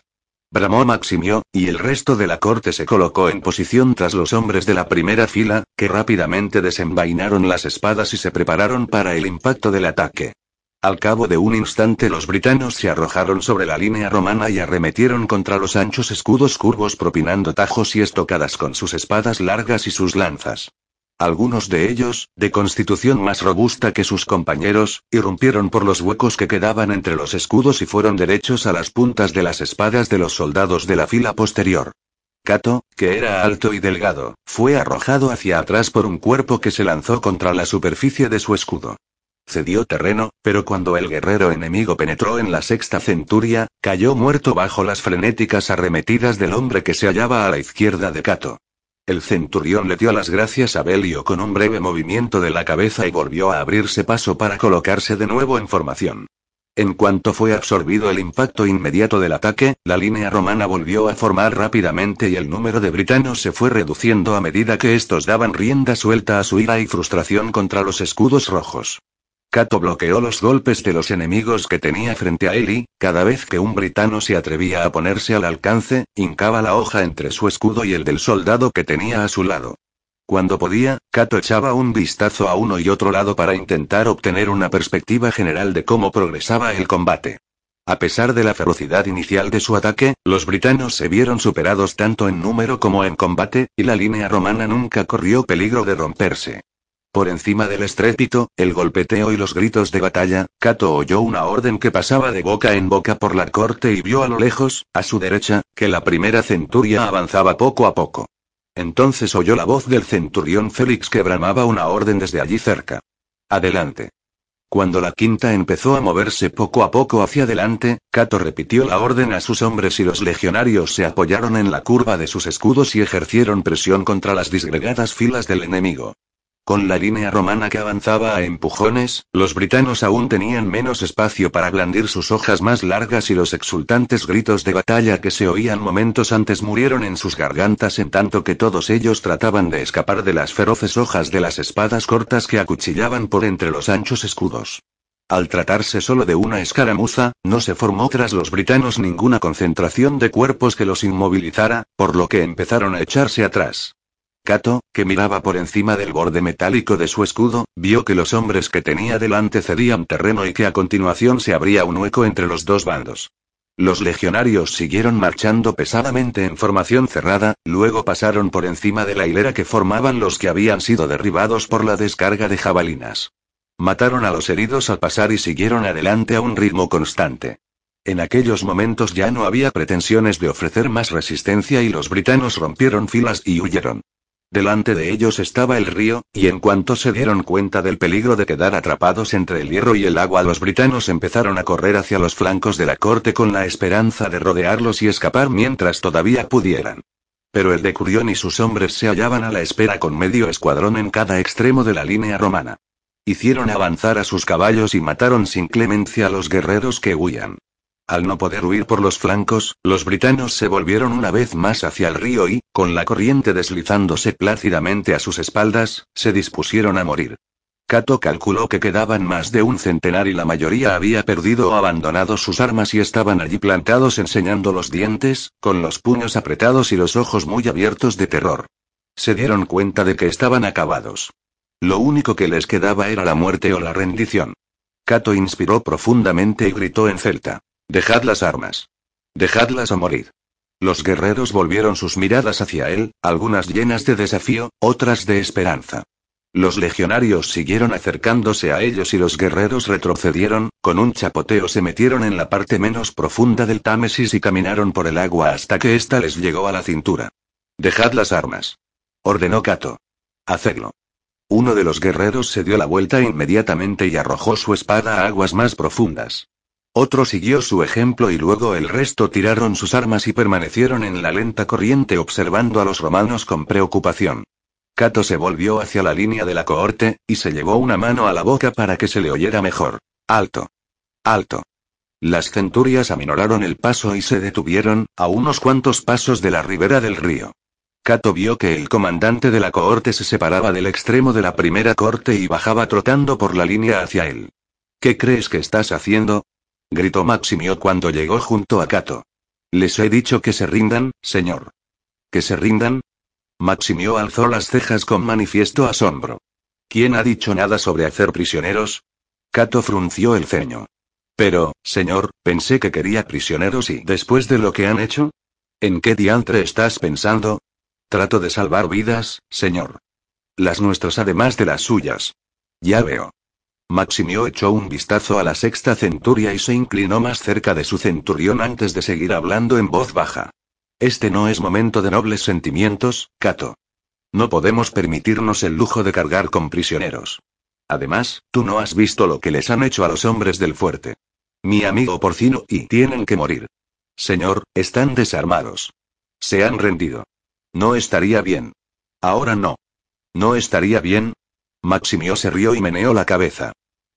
Bramó Maximio, y el resto de la corte se colocó en posición tras los hombres de la primera fila, que rápidamente desenvainaron las espadas y se prepararon para el impacto del ataque. Al cabo de un instante los britanos se arrojaron sobre la línea romana y arremetieron contra los anchos escudos curvos propinando tajos y estocadas con sus espadas largas y sus lanzas. Algunos de ellos, de constitución más robusta que sus compañeros, irrumpieron por los huecos que quedaban entre los escudos y fueron derechos a las puntas de las espadas de los soldados de la fila posterior. Cato, que era alto y delgado, fue arrojado hacia atrás por un cuerpo que se lanzó contra la superficie de su escudo. Cedió terreno, pero cuando el guerrero enemigo penetró en la sexta centuria, cayó muerto bajo las frenéticas arremetidas del hombre que se hallaba a la izquierda de Cato. El centurión le dio las gracias a Belio con un breve movimiento de la cabeza y volvió a abrirse paso para colocarse de nuevo en formación. En cuanto fue absorbido el impacto inmediato del ataque, la línea romana volvió a formar rápidamente y el número de britanos se fue reduciendo a medida que estos daban rienda suelta a su ira y frustración contra los escudos rojos. Cato bloqueó los golpes de los enemigos que tenía frente a él y, cada vez que un britano se atrevía a ponerse al alcance, hincaba la hoja entre su escudo y el del soldado que tenía a su lado. Cuando podía, Cato echaba un vistazo a uno y otro lado para intentar obtener una perspectiva general de cómo progresaba el combate. A pesar de la ferocidad inicial de su ataque, los britanos se vieron superados tanto en número como en combate, y la línea romana nunca corrió peligro de romperse. Por encima del estrépito, el golpeteo y los gritos de batalla, Kato oyó una orden que pasaba de boca en boca por la corte y vio a lo lejos, a su derecha, que la primera centuria avanzaba poco a poco. Entonces oyó la voz del centurión Félix que bramaba una orden desde allí cerca. Adelante. Cuando la quinta empezó a moverse poco a poco hacia adelante, Cato repitió la orden a sus hombres y los legionarios se apoyaron en la curva de sus escudos y ejercieron presión contra las disgregadas filas del enemigo. Con la línea romana que avanzaba a empujones, los britanos aún tenían menos espacio para blandir sus hojas más largas y los exultantes gritos de batalla que se oían momentos antes murieron en sus gargantas en tanto que todos ellos trataban de escapar de las feroces hojas de las espadas cortas que acuchillaban por entre los anchos escudos. Al tratarse solo de una escaramuza, no se formó tras los britanos ninguna concentración de cuerpos que los inmovilizara, por lo que empezaron a echarse atrás. Cato, que miraba por encima del borde metálico de su escudo, vio que los hombres que tenía delante cedían terreno y que a continuación se abría un hueco entre los dos bandos. Los legionarios siguieron marchando pesadamente en formación cerrada, luego pasaron por encima de la hilera que formaban los que habían sido derribados por la descarga de jabalinas. Mataron a los heridos al pasar y siguieron adelante a un ritmo constante. En aquellos momentos ya no había pretensiones de ofrecer más resistencia y los britanos rompieron filas y huyeron. Delante de ellos estaba el río, y en cuanto se dieron cuenta del peligro de quedar atrapados entre el hierro y el agua, los britanos empezaron a correr hacia los flancos de la corte con la esperanza de rodearlos y escapar mientras todavía pudieran. Pero el decurión y sus hombres se hallaban a la espera con medio escuadrón en cada extremo de la línea romana. Hicieron avanzar a sus caballos y mataron sin clemencia a los guerreros que huían. Al no poder huir por los flancos, los britanos se volvieron una vez más hacia el río y, con la corriente deslizándose plácidamente a sus espaldas, se dispusieron a morir. Cato calculó que quedaban más de un centenar y la mayoría había perdido o abandonado sus armas y estaban allí plantados enseñando los dientes, con los puños apretados y los ojos muy abiertos de terror. Se dieron cuenta de que estaban acabados. Lo único que les quedaba era la muerte o la rendición. Cato inspiró profundamente y gritó en celta. Dejad las armas. Dejadlas a morir. Los guerreros volvieron sus miradas hacia él, algunas llenas de desafío, otras de esperanza. Los legionarios siguieron acercándose a ellos y los guerreros retrocedieron, con un chapoteo se metieron en la parte menos profunda del Támesis y caminaron por el agua hasta que ésta les llegó a la cintura. Dejad las armas. Ordenó Cato. Hacedlo. Uno de los guerreros se dio la vuelta inmediatamente y arrojó su espada a aguas más profundas. Otro siguió su ejemplo y luego el resto tiraron sus armas y permanecieron en la lenta corriente observando a los romanos con preocupación. Cato se volvió hacia la línea de la cohorte, y se llevó una mano a la boca para que se le oyera mejor. Alto. Alto. Las centurias aminoraron el paso y se detuvieron, a unos cuantos pasos de la ribera del río. Cato vio que el comandante de la cohorte se separaba del extremo de la primera corte y bajaba trotando por la línea hacia él. ¿Qué crees que estás haciendo? Gritó Maximio cuando llegó junto a Cato. Les he dicho que se rindan, señor. ¿Que se rindan? Maximio alzó las cejas con manifiesto asombro. ¿Quién ha dicho nada sobre hacer prisioneros? Cato frunció el ceño. Pero, señor, pensé que quería prisioneros y después de lo que han hecho. ¿En qué diantre estás pensando? Trato de salvar vidas, señor. Las nuestras además de las suyas. Ya veo. Maximio echó un vistazo a la sexta centuria y se inclinó más cerca de su centurión antes de seguir hablando en voz baja. Este no es momento de nobles sentimientos, Cato. No podemos permitirnos el lujo de cargar con prisioneros. Además, tú no has visto lo que les han hecho a los hombres del fuerte. Mi amigo porcino y tienen que morir. Señor, están desarmados. Se han rendido. No estaría bien. Ahora no. No estaría bien, Maximio se rió y meneó la cabeza.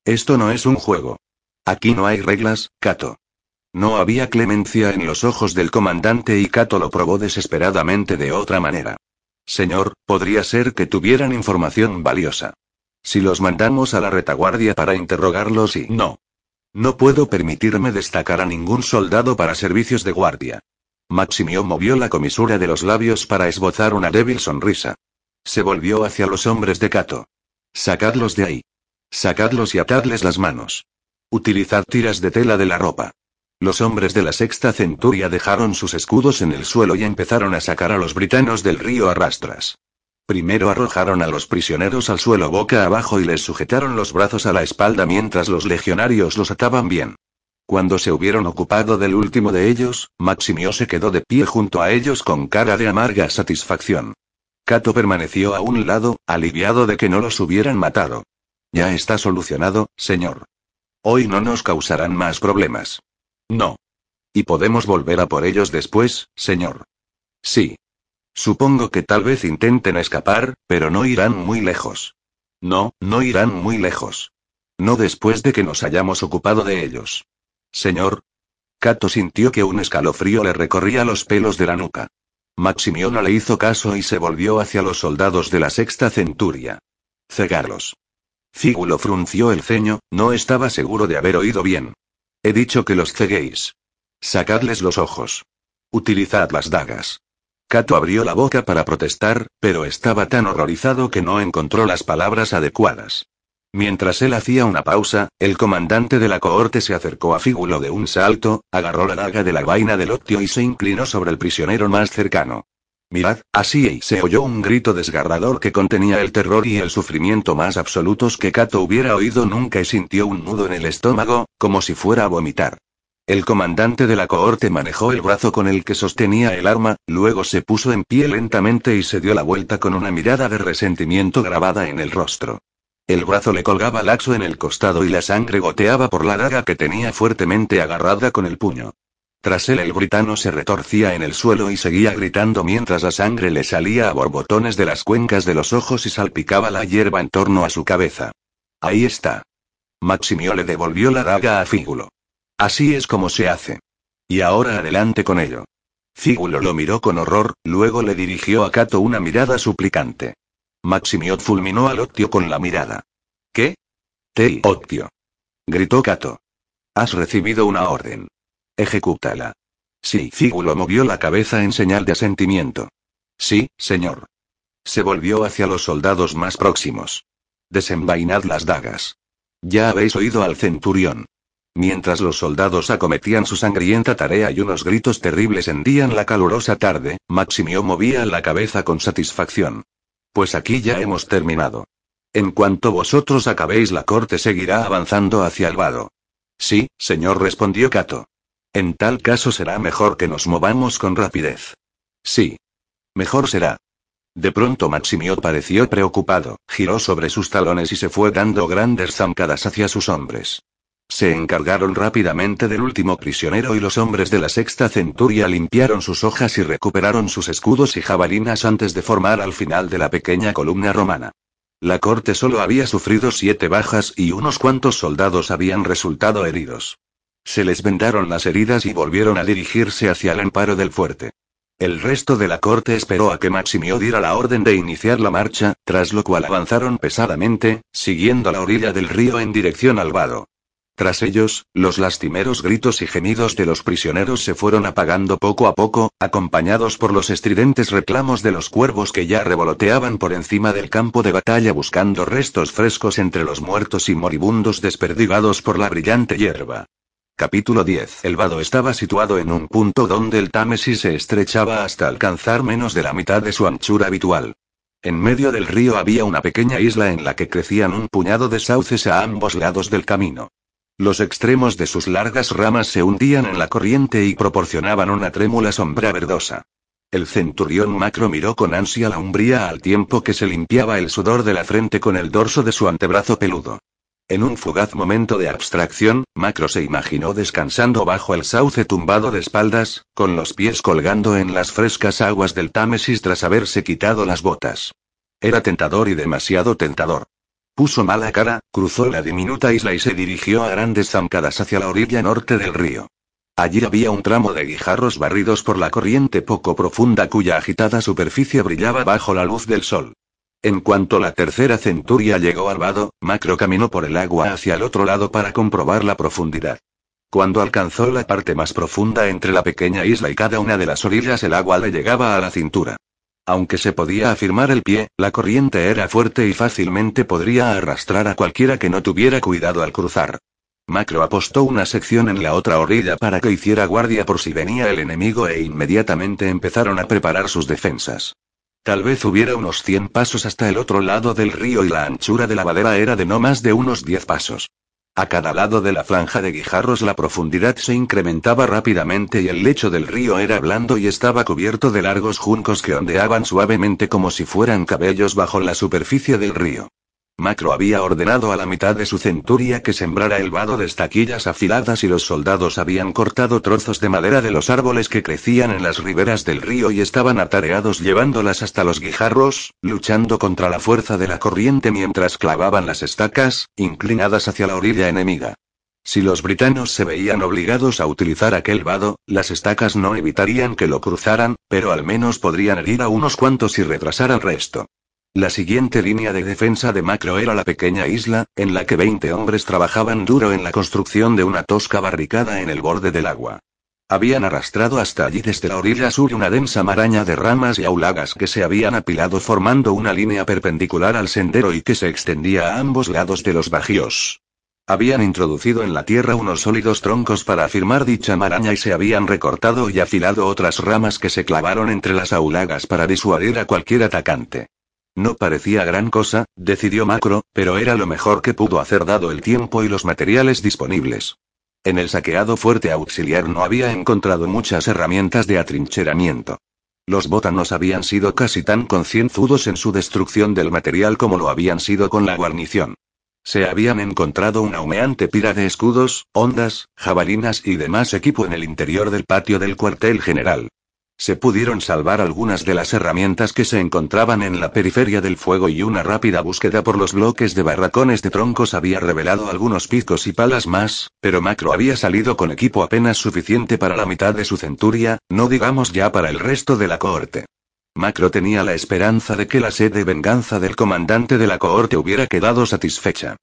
Esto no es un juego. Aquí no hay reglas, Cato. No había clemencia en los ojos del comandante y Cato lo probó desesperadamente de otra manera. Señor, podría ser que tuvieran información valiosa. Si los mandamos a la retaguardia para interrogarlos y no. No puedo permitirme destacar a ningún soldado para servicios de guardia. Maximio movió la comisura de los labios para esbozar una débil sonrisa. Se volvió hacia los hombres de Cato. Sacadlos de ahí. Sacadlos y atadles las manos. Utilizad tiras de tela de la ropa. Los hombres de la sexta centuria dejaron sus escudos en el suelo y empezaron a sacar a los britanos del río a rastras. Primero arrojaron a los prisioneros al suelo boca abajo y les sujetaron los brazos a la espalda mientras los legionarios los ataban bien. Cuando se hubieron ocupado del último de ellos, Maximio se quedó de pie junto a ellos con cara de amarga satisfacción. Cato permaneció a un lado, aliviado de que no los hubieran matado. Ya está solucionado, señor. Hoy no nos causarán más problemas. No. Y podemos volver a por ellos después, señor. Sí. Supongo que tal vez intenten escapar, pero no irán muy lejos. No, no irán muy lejos. No después de que nos hayamos ocupado de ellos. Señor. Cato sintió que un escalofrío le recorría los pelos de la nuca. Maximio no le hizo caso y se volvió hacia los soldados de la sexta centuria. Cegarlos. Fígulo frunció el ceño, no estaba seguro de haber oído bien. He dicho que los ceguéis. Sacadles los ojos. Utilizad las dagas. Cato abrió la boca para protestar, pero estaba tan horrorizado que no encontró las palabras adecuadas. Mientras él hacía una pausa, el comandante de la cohorte se acercó a Fígulo de un salto, agarró la daga de la vaina del Octio y se inclinó sobre el prisionero más cercano. Mirad, así se oyó un grito desgarrador que contenía el terror y el sufrimiento más absolutos que Cato hubiera oído nunca y sintió un nudo en el estómago, como si fuera a vomitar. El comandante de la cohorte manejó el brazo con el que sostenía el arma, luego se puso en pie lentamente y se dio la vuelta con una mirada de resentimiento grabada en el rostro. El brazo le colgaba laxo en el costado y la sangre goteaba por la daga que tenía fuertemente agarrada con el puño. Tras él el britano se retorcía en el suelo y seguía gritando mientras la sangre le salía a borbotones de las cuencas de los ojos y salpicaba la hierba en torno a su cabeza. Ahí está. Maximio le devolvió la daga a Fígulo. Así es como se hace. Y ahora adelante con ello. Fígulo lo miró con horror, luego le dirigió a Cato una mirada suplicante. Maximiot fulminó al Octio con la mirada. ¿Qué? Te Octio. Gritó Cato. Has recibido una orden. Ejecútala. Sí, Fígulo movió la cabeza en señal de asentimiento. Sí, señor. Se volvió hacia los soldados más próximos. Desenvainad las dagas. Ya habéis oído al centurión. Mientras los soldados acometían su sangrienta tarea y unos gritos terribles hendían la calurosa tarde, Maximio movía la cabeza con satisfacción. Pues aquí ya hemos terminado. En cuanto vosotros acabéis la corte seguirá avanzando hacia el vado. Sí, señor, respondió Cato. En tal caso será mejor que nos movamos con rapidez. Sí. Mejor será. De pronto Maximio pareció preocupado, giró sobre sus talones y se fue dando grandes zancadas hacia sus hombres. Se encargaron rápidamente del último prisionero y los hombres de la sexta centuria limpiaron sus hojas y recuperaron sus escudos y jabalinas antes de formar al final de la pequeña columna romana. La corte solo había sufrido siete bajas y unos cuantos soldados habían resultado heridos. Se les vendaron las heridas y volvieron a dirigirse hacia el amparo del fuerte. El resto de la corte esperó a que Maximio diera la orden de iniciar la marcha, tras lo cual avanzaron pesadamente, siguiendo la orilla del río en dirección al vado. Tras ellos, los lastimeros gritos y gemidos de los prisioneros se fueron apagando poco a poco, acompañados por los estridentes reclamos de los cuervos que ya revoloteaban por encima del campo de batalla buscando restos frescos entre los muertos y moribundos desperdigados por la brillante hierba. Capítulo 10. El vado estaba situado en un punto donde el Támesis se estrechaba hasta alcanzar menos de la mitad de su anchura habitual. En medio del río había una pequeña isla en la que crecían un puñado de sauces a ambos lados del camino. Los extremos de sus largas ramas se hundían en la corriente y proporcionaban una trémula sombra verdosa. El centurión Macro miró con ansia la umbría al tiempo que se limpiaba el sudor de la frente con el dorso de su antebrazo peludo. En un fugaz momento de abstracción, Macro se imaginó descansando bajo el sauce tumbado de espaldas, con los pies colgando en las frescas aguas del Támesis tras haberse quitado las botas. Era tentador y demasiado tentador. Puso mala cara, cruzó la diminuta isla y se dirigió a grandes zancadas hacia la orilla norte del río. Allí había un tramo de guijarros barridos por la corriente poco profunda cuya agitada superficie brillaba bajo la luz del sol. En cuanto la tercera centuria llegó al vado, Macro caminó por el agua hacia el otro lado para comprobar la profundidad. Cuando alcanzó la parte más profunda entre la pequeña isla y cada una de las orillas el agua le llegaba a la cintura. Aunque se podía afirmar el pie, la corriente era fuerte y fácilmente podría arrastrar a cualquiera que no tuviera cuidado al cruzar. Macro apostó una sección en la otra orilla para que hiciera guardia por si venía el enemigo e inmediatamente empezaron a preparar sus defensas. Tal vez hubiera unos 100 pasos hasta el otro lado del río y la anchura de la vadera era de no más de unos 10 pasos. A cada lado de la franja de guijarros la profundidad se incrementaba rápidamente y el lecho del río era blando y estaba cubierto de largos juncos que ondeaban suavemente como si fueran cabellos bajo la superficie del río. Macro había ordenado a la mitad de su centuria que sembrara el vado de estaquillas afiladas y los soldados habían cortado trozos de madera de los árboles que crecían en las riberas del río y estaban atareados llevándolas hasta los guijarros, luchando contra la fuerza de la corriente mientras clavaban las estacas, inclinadas hacia la orilla enemiga. Si los britanos se veían obligados a utilizar aquel vado, las estacas no evitarían que lo cruzaran, pero al menos podrían herir a unos cuantos y retrasar al resto. La siguiente línea de defensa de Macro era la pequeña isla, en la que 20 hombres trabajaban duro en la construcción de una tosca barricada en el borde del agua. Habían arrastrado hasta allí desde la orilla sur una densa maraña de ramas y aulagas que se habían apilado formando una línea perpendicular al sendero y que se extendía a ambos lados de los bajíos. Habían introducido en la tierra unos sólidos troncos para afirmar dicha maraña y se habían recortado y afilado otras ramas que se clavaron entre las aulagas para disuadir a cualquier atacante. No parecía gran cosa, decidió Macro, pero era lo mejor que pudo hacer dado el tiempo y los materiales disponibles. En el saqueado fuerte auxiliar no había encontrado muchas herramientas de atrincheramiento. Los bótanos habían sido casi tan concienzudos en su destrucción del material como lo habían sido con la guarnición. Se habían encontrado una humeante pira de escudos, ondas, jabalinas y demás equipo en el interior del patio del cuartel general. Se pudieron salvar algunas de las herramientas que se encontraban en la periferia del fuego y una rápida búsqueda por los bloques de barracones de troncos había revelado algunos picos y palas más, pero Macro había salido con equipo apenas suficiente para la mitad de su centuria, no digamos ya para el resto de la cohorte. Macro tenía la esperanza de que la sed de venganza del comandante de la cohorte hubiera quedado satisfecha.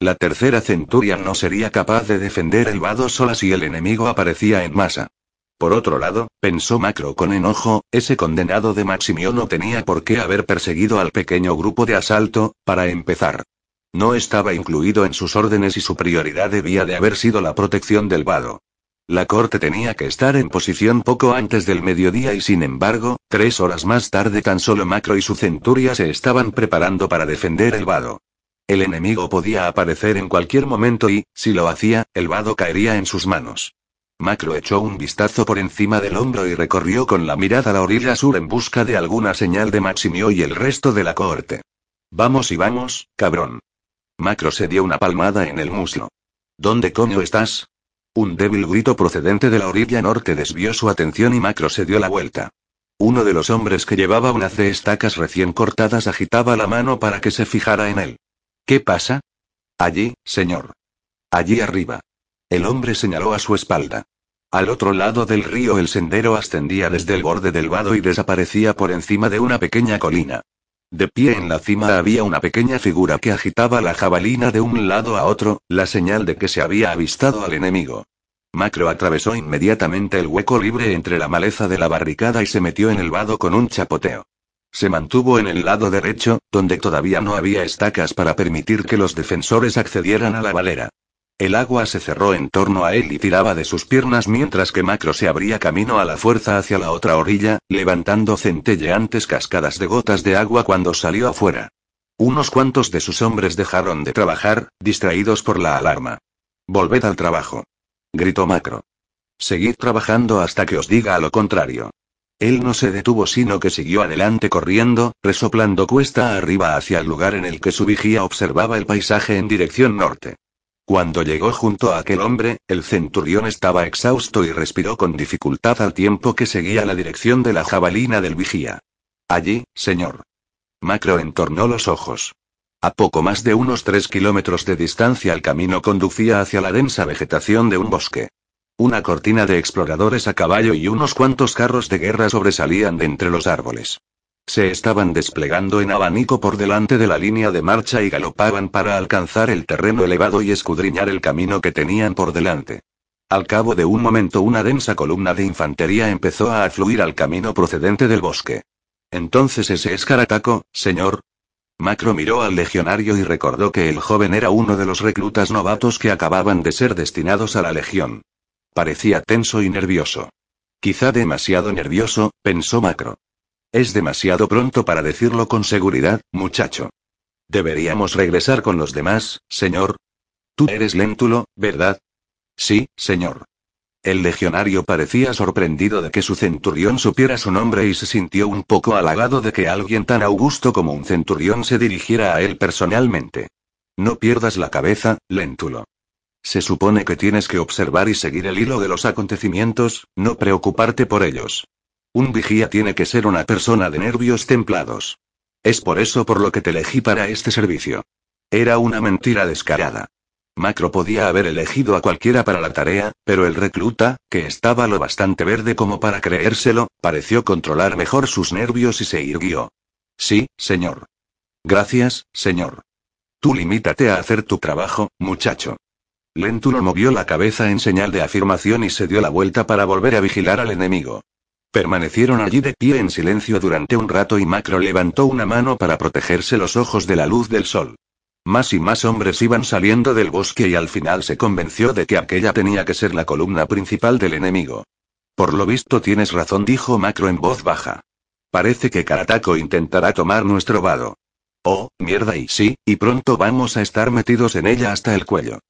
La tercera centuria no sería capaz de defender el vado sola si el enemigo aparecía en masa. Por otro lado, pensó Macro con enojo, ese condenado de Maximio no tenía por qué haber perseguido al pequeño grupo de asalto, para empezar. No estaba incluido en sus órdenes y su prioridad debía de haber sido la protección del vado. La corte tenía que estar en posición poco antes del mediodía y sin embargo, tres horas más tarde tan solo Macro y su centuria se estaban preparando para defender el vado. El enemigo podía aparecer en cualquier momento y, si lo hacía, el vado caería en sus manos. Macro echó un vistazo por encima del hombro y recorrió con la mirada la orilla sur en busca de alguna señal de Maximio y el resto de la cohorte. Vamos y vamos, cabrón. Macro se dio una palmada en el muslo. ¿Dónde coño estás? Un débil grito procedente de la orilla norte desvió su atención y Macro se dio la vuelta. Uno de los hombres que llevaba unas de estacas recién cortadas agitaba la mano para que se fijara en él. ¿Qué pasa? Allí, señor. Allí arriba. El hombre señaló a su espalda. Al otro lado del río el sendero ascendía desde el borde del vado y desaparecía por encima de una pequeña colina. De pie en la cima había una pequeña figura que agitaba la jabalina de un lado a otro, la señal de que se había avistado al enemigo. Macro atravesó inmediatamente el hueco libre entre la maleza de la barricada y se metió en el vado con un chapoteo. Se mantuvo en el lado derecho, donde todavía no había estacas para permitir que los defensores accedieran a la valera. El agua se cerró en torno a él y tiraba de sus piernas mientras que Macro se abría camino a la fuerza hacia la otra orilla, levantando centelleantes cascadas de gotas de agua cuando salió afuera. Unos cuantos de sus hombres dejaron de trabajar, distraídos por la alarma. Volved al trabajo. Gritó Macro. Seguid trabajando hasta que os diga lo contrario. Él no se detuvo sino que siguió adelante corriendo, resoplando cuesta arriba hacia el lugar en el que su vigía observaba el paisaje en dirección norte. Cuando llegó junto a aquel hombre, el centurión estaba exhausto y respiró con dificultad al tiempo que seguía la dirección de la jabalina del vigía. Allí, señor. Macro entornó los ojos. A poco más de unos tres kilómetros de distancia el camino conducía hacia la densa vegetación de un bosque. Una cortina de exploradores a caballo y unos cuantos carros de guerra sobresalían de entre los árboles. Se estaban desplegando en abanico por delante de la línea de marcha y galopaban para alcanzar el terreno elevado y escudriñar el camino que tenían por delante. Al cabo de un momento una densa columna de infantería empezó a afluir al camino procedente del bosque. Entonces ese es Carataco, señor. Macro miró al legionario y recordó que el joven era uno de los reclutas novatos que acababan de ser destinados a la legión. Parecía tenso y nervioso. Quizá demasiado nervioso, pensó Macro. Es demasiado pronto para decirlo con seguridad, muchacho. Deberíamos regresar con los demás, señor. Tú eres Léntulo, ¿verdad? Sí, señor. El legionario parecía sorprendido de que su centurión supiera su nombre y se sintió un poco halagado de que alguien tan augusto como un centurión se dirigiera a él personalmente. No pierdas la cabeza, Léntulo. Se supone que tienes que observar y seguir el hilo de los acontecimientos, no preocuparte por ellos. Un vigía tiene que ser una persona de nervios templados. Es por eso por lo que te elegí para este servicio. Era una mentira descarada. Macro podía haber elegido a cualquiera para la tarea, pero el recluta, que estaba lo bastante verde como para creérselo, pareció controlar mejor sus nervios y se irguió. Sí, señor. Gracias, señor. Tú limítate a hacer tu trabajo, muchacho. Lentulo movió la cabeza en señal de afirmación y se dio la vuelta para volver a vigilar al enemigo. Permanecieron allí de pie en silencio durante un rato y Macro levantó una mano para protegerse los ojos de la luz del sol. Más y más hombres iban saliendo del bosque y al final se convenció de que aquella tenía que ser la columna principal del enemigo. Por lo visto tienes razón, dijo Macro en voz baja. Parece que Karatako intentará tomar nuestro vado. Oh, mierda y sí, y pronto vamos a estar metidos en ella hasta el cuello.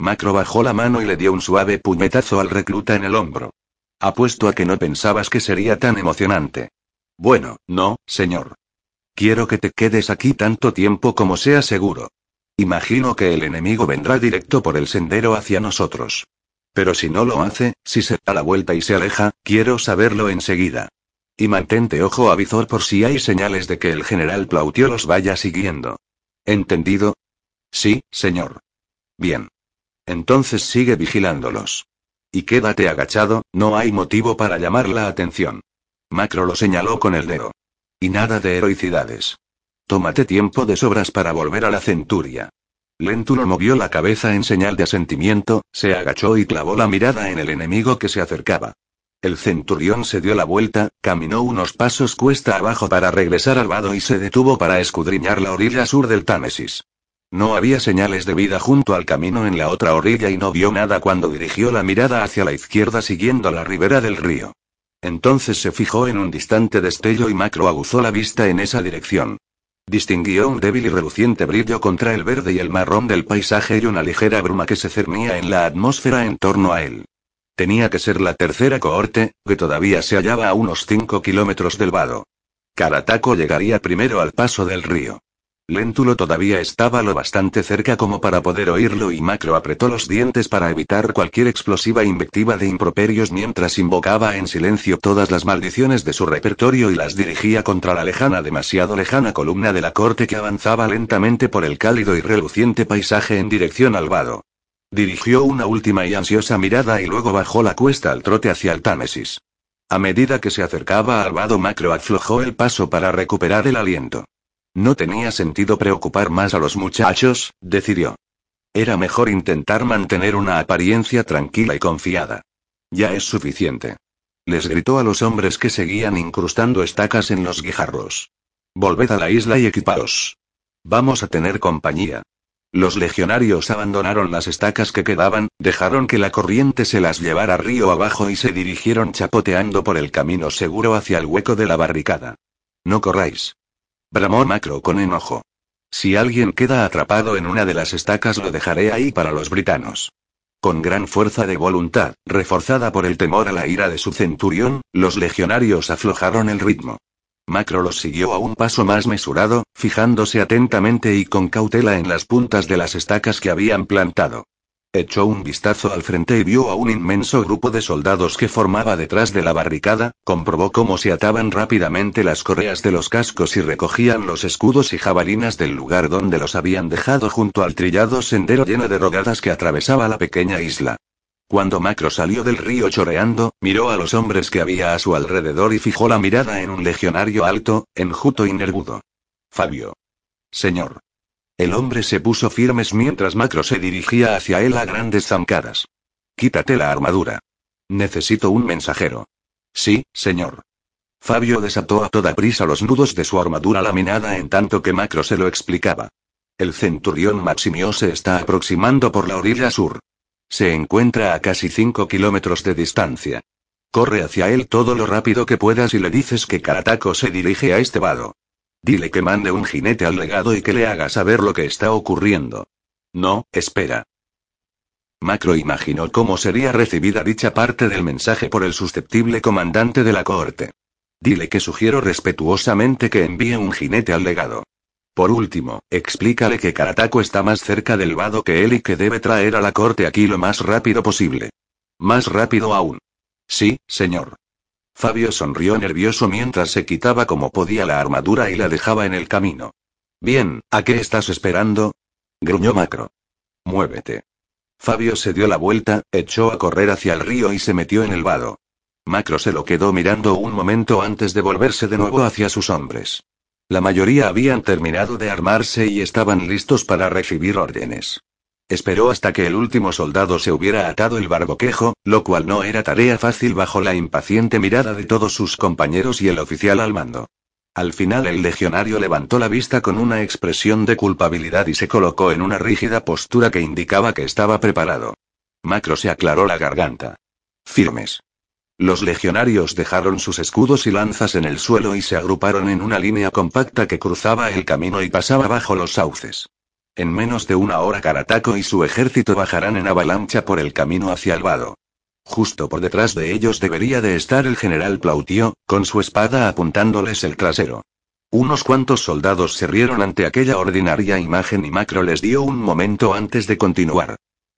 Macro bajó la mano y le dio un suave puñetazo al recluta en el hombro. Apuesto a que no pensabas que sería tan emocionante. Bueno, no, señor. Quiero que te quedes aquí tanto tiempo como sea seguro. Imagino que el enemigo vendrá directo por el sendero hacia nosotros. Pero si no lo hace, si se da la vuelta y se aleja, quiero saberlo enseguida. Y mantente ojo avizor por si hay señales de que el general Plautio los vaya siguiendo. ¿Entendido? Sí, señor. Bien. Entonces sigue vigilándolos. Y quédate agachado, no hay motivo para llamar la atención. Macro lo señaló con el dedo. Y nada de heroicidades. Tómate tiempo de sobras para volver a la centuria. Lentulo movió la cabeza en señal de asentimiento, se agachó y clavó la mirada en el enemigo que se acercaba. El centurión se dio la vuelta, caminó unos pasos cuesta abajo para regresar al vado y se detuvo para escudriñar la orilla sur del Támesis. No había señales de vida junto al camino en la otra orilla y no vio nada cuando dirigió la mirada hacia la izquierda siguiendo la ribera del río. Entonces se fijó en un distante destello y Macro aguzó la vista en esa dirección. Distinguió un débil y reluciente brillo contra el verde y el marrón del paisaje y una ligera bruma que se cernía en la atmósfera en torno a él. Tenía que ser la tercera cohorte, que todavía se hallaba a unos 5 kilómetros del vado. Karataco llegaría primero al paso del río. Léntulo todavía estaba lo bastante cerca como para poder oírlo y Macro apretó los dientes para evitar cualquier explosiva invectiva de improperios mientras invocaba en silencio todas las maldiciones de su repertorio y las dirigía contra la lejana, demasiado lejana columna de la corte que avanzaba lentamente por el cálido y reluciente paisaje en dirección al vado. Dirigió una última y ansiosa mirada y luego bajó la cuesta al trote hacia el Támesis. A medida que se acercaba al vado Macro aflojó el paso para recuperar el aliento. No tenía sentido preocupar más a los muchachos, decidió. Era mejor intentar mantener una apariencia tranquila y confiada. Ya es suficiente. Les gritó a los hombres que seguían incrustando estacas en los guijarros. Volved a la isla y equipaos. Vamos a tener compañía. Los legionarios abandonaron las estacas que quedaban, dejaron que la corriente se las llevara río abajo y se dirigieron chapoteando por el camino seguro hacia el hueco de la barricada. No corráis. Bramó Macro con enojo. Si alguien queda atrapado en una de las estacas lo dejaré ahí para los britanos. Con gran fuerza de voluntad, reforzada por el temor a la ira de su centurión, los legionarios aflojaron el ritmo. Macro los siguió a un paso más mesurado, fijándose atentamente y con cautela en las puntas de las estacas que habían plantado. Echó un vistazo al frente y vio a un inmenso grupo de soldados que formaba detrás de la barricada, comprobó cómo se ataban rápidamente las correas de los cascos y recogían los escudos y jabalinas del lugar donde los habían dejado junto al trillado sendero lleno de rodadas que atravesaba la pequeña isla. Cuando Macro salió del río choreando, miró a los hombres que había a su alrededor y fijó la mirada en un legionario alto, enjuto y nervudo. Fabio. Señor. El hombre se puso firmes mientras Macro se dirigía hacia él a grandes zancadas. Quítate la armadura. Necesito un mensajero. Sí, señor. Fabio desató a toda prisa los nudos de su armadura laminada en tanto que Macro se lo explicaba. El centurión Maximio se está aproximando por la orilla sur. Se encuentra a casi 5 kilómetros de distancia. Corre hacia él todo lo rápido que puedas y le dices que Karataco se dirige a este vado. Dile que mande un jinete al legado y que le haga saber lo que está ocurriendo. No, espera. Macro imaginó cómo sería recibida dicha parte del mensaje por el susceptible comandante de la cohorte. Dile que sugiero respetuosamente que envíe un jinete al legado. Por último, explícale que Karatako está más cerca del vado que él y que debe traer a la corte aquí lo más rápido posible. Más rápido aún. Sí, señor. Fabio sonrió nervioso mientras se quitaba como podía la armadura y la dejaba en el camino. Bien, ¿a qué estás esperando? gruñó Macro. Muévete. Fabio se dio la vuelta, echó a correr hacia el río y se metió en el vado. Macro se lo quedó mirando un momento antes de volverse de nuevo hacia sus hombres. La mayoría habían terminado de armarse y estaban listos para recibir órdenes. Esperó hasta que el último soldado se hubiera atado el barboquejo, lo cual no era tarea fácil bajo la impaciente mirada de todos sus compañeros y el oficial al mando. Al final el legionario levantó la vista con una expresión de culpabilidad y se colocó en una rígida postura que indicaba que estaba preparado. Macro se aclaró la garganta. Firmes. Los legionarios dejaron sus escudos y lanzas en el suelo y se agruparon en una línea compacta que cruzaba el camino y pasaba bajo los sauces. En menos de una hora Karatako y su ejército bajarán en avalancha por el camino hacia el vado. Justo por detrás de ellos debería de estar el general Plautio, con su espada apuntándoles el trasero. Unos cuantos soldados se rieron ante aquella ordinaria imagen y Macro les dio un momento antes de continuar.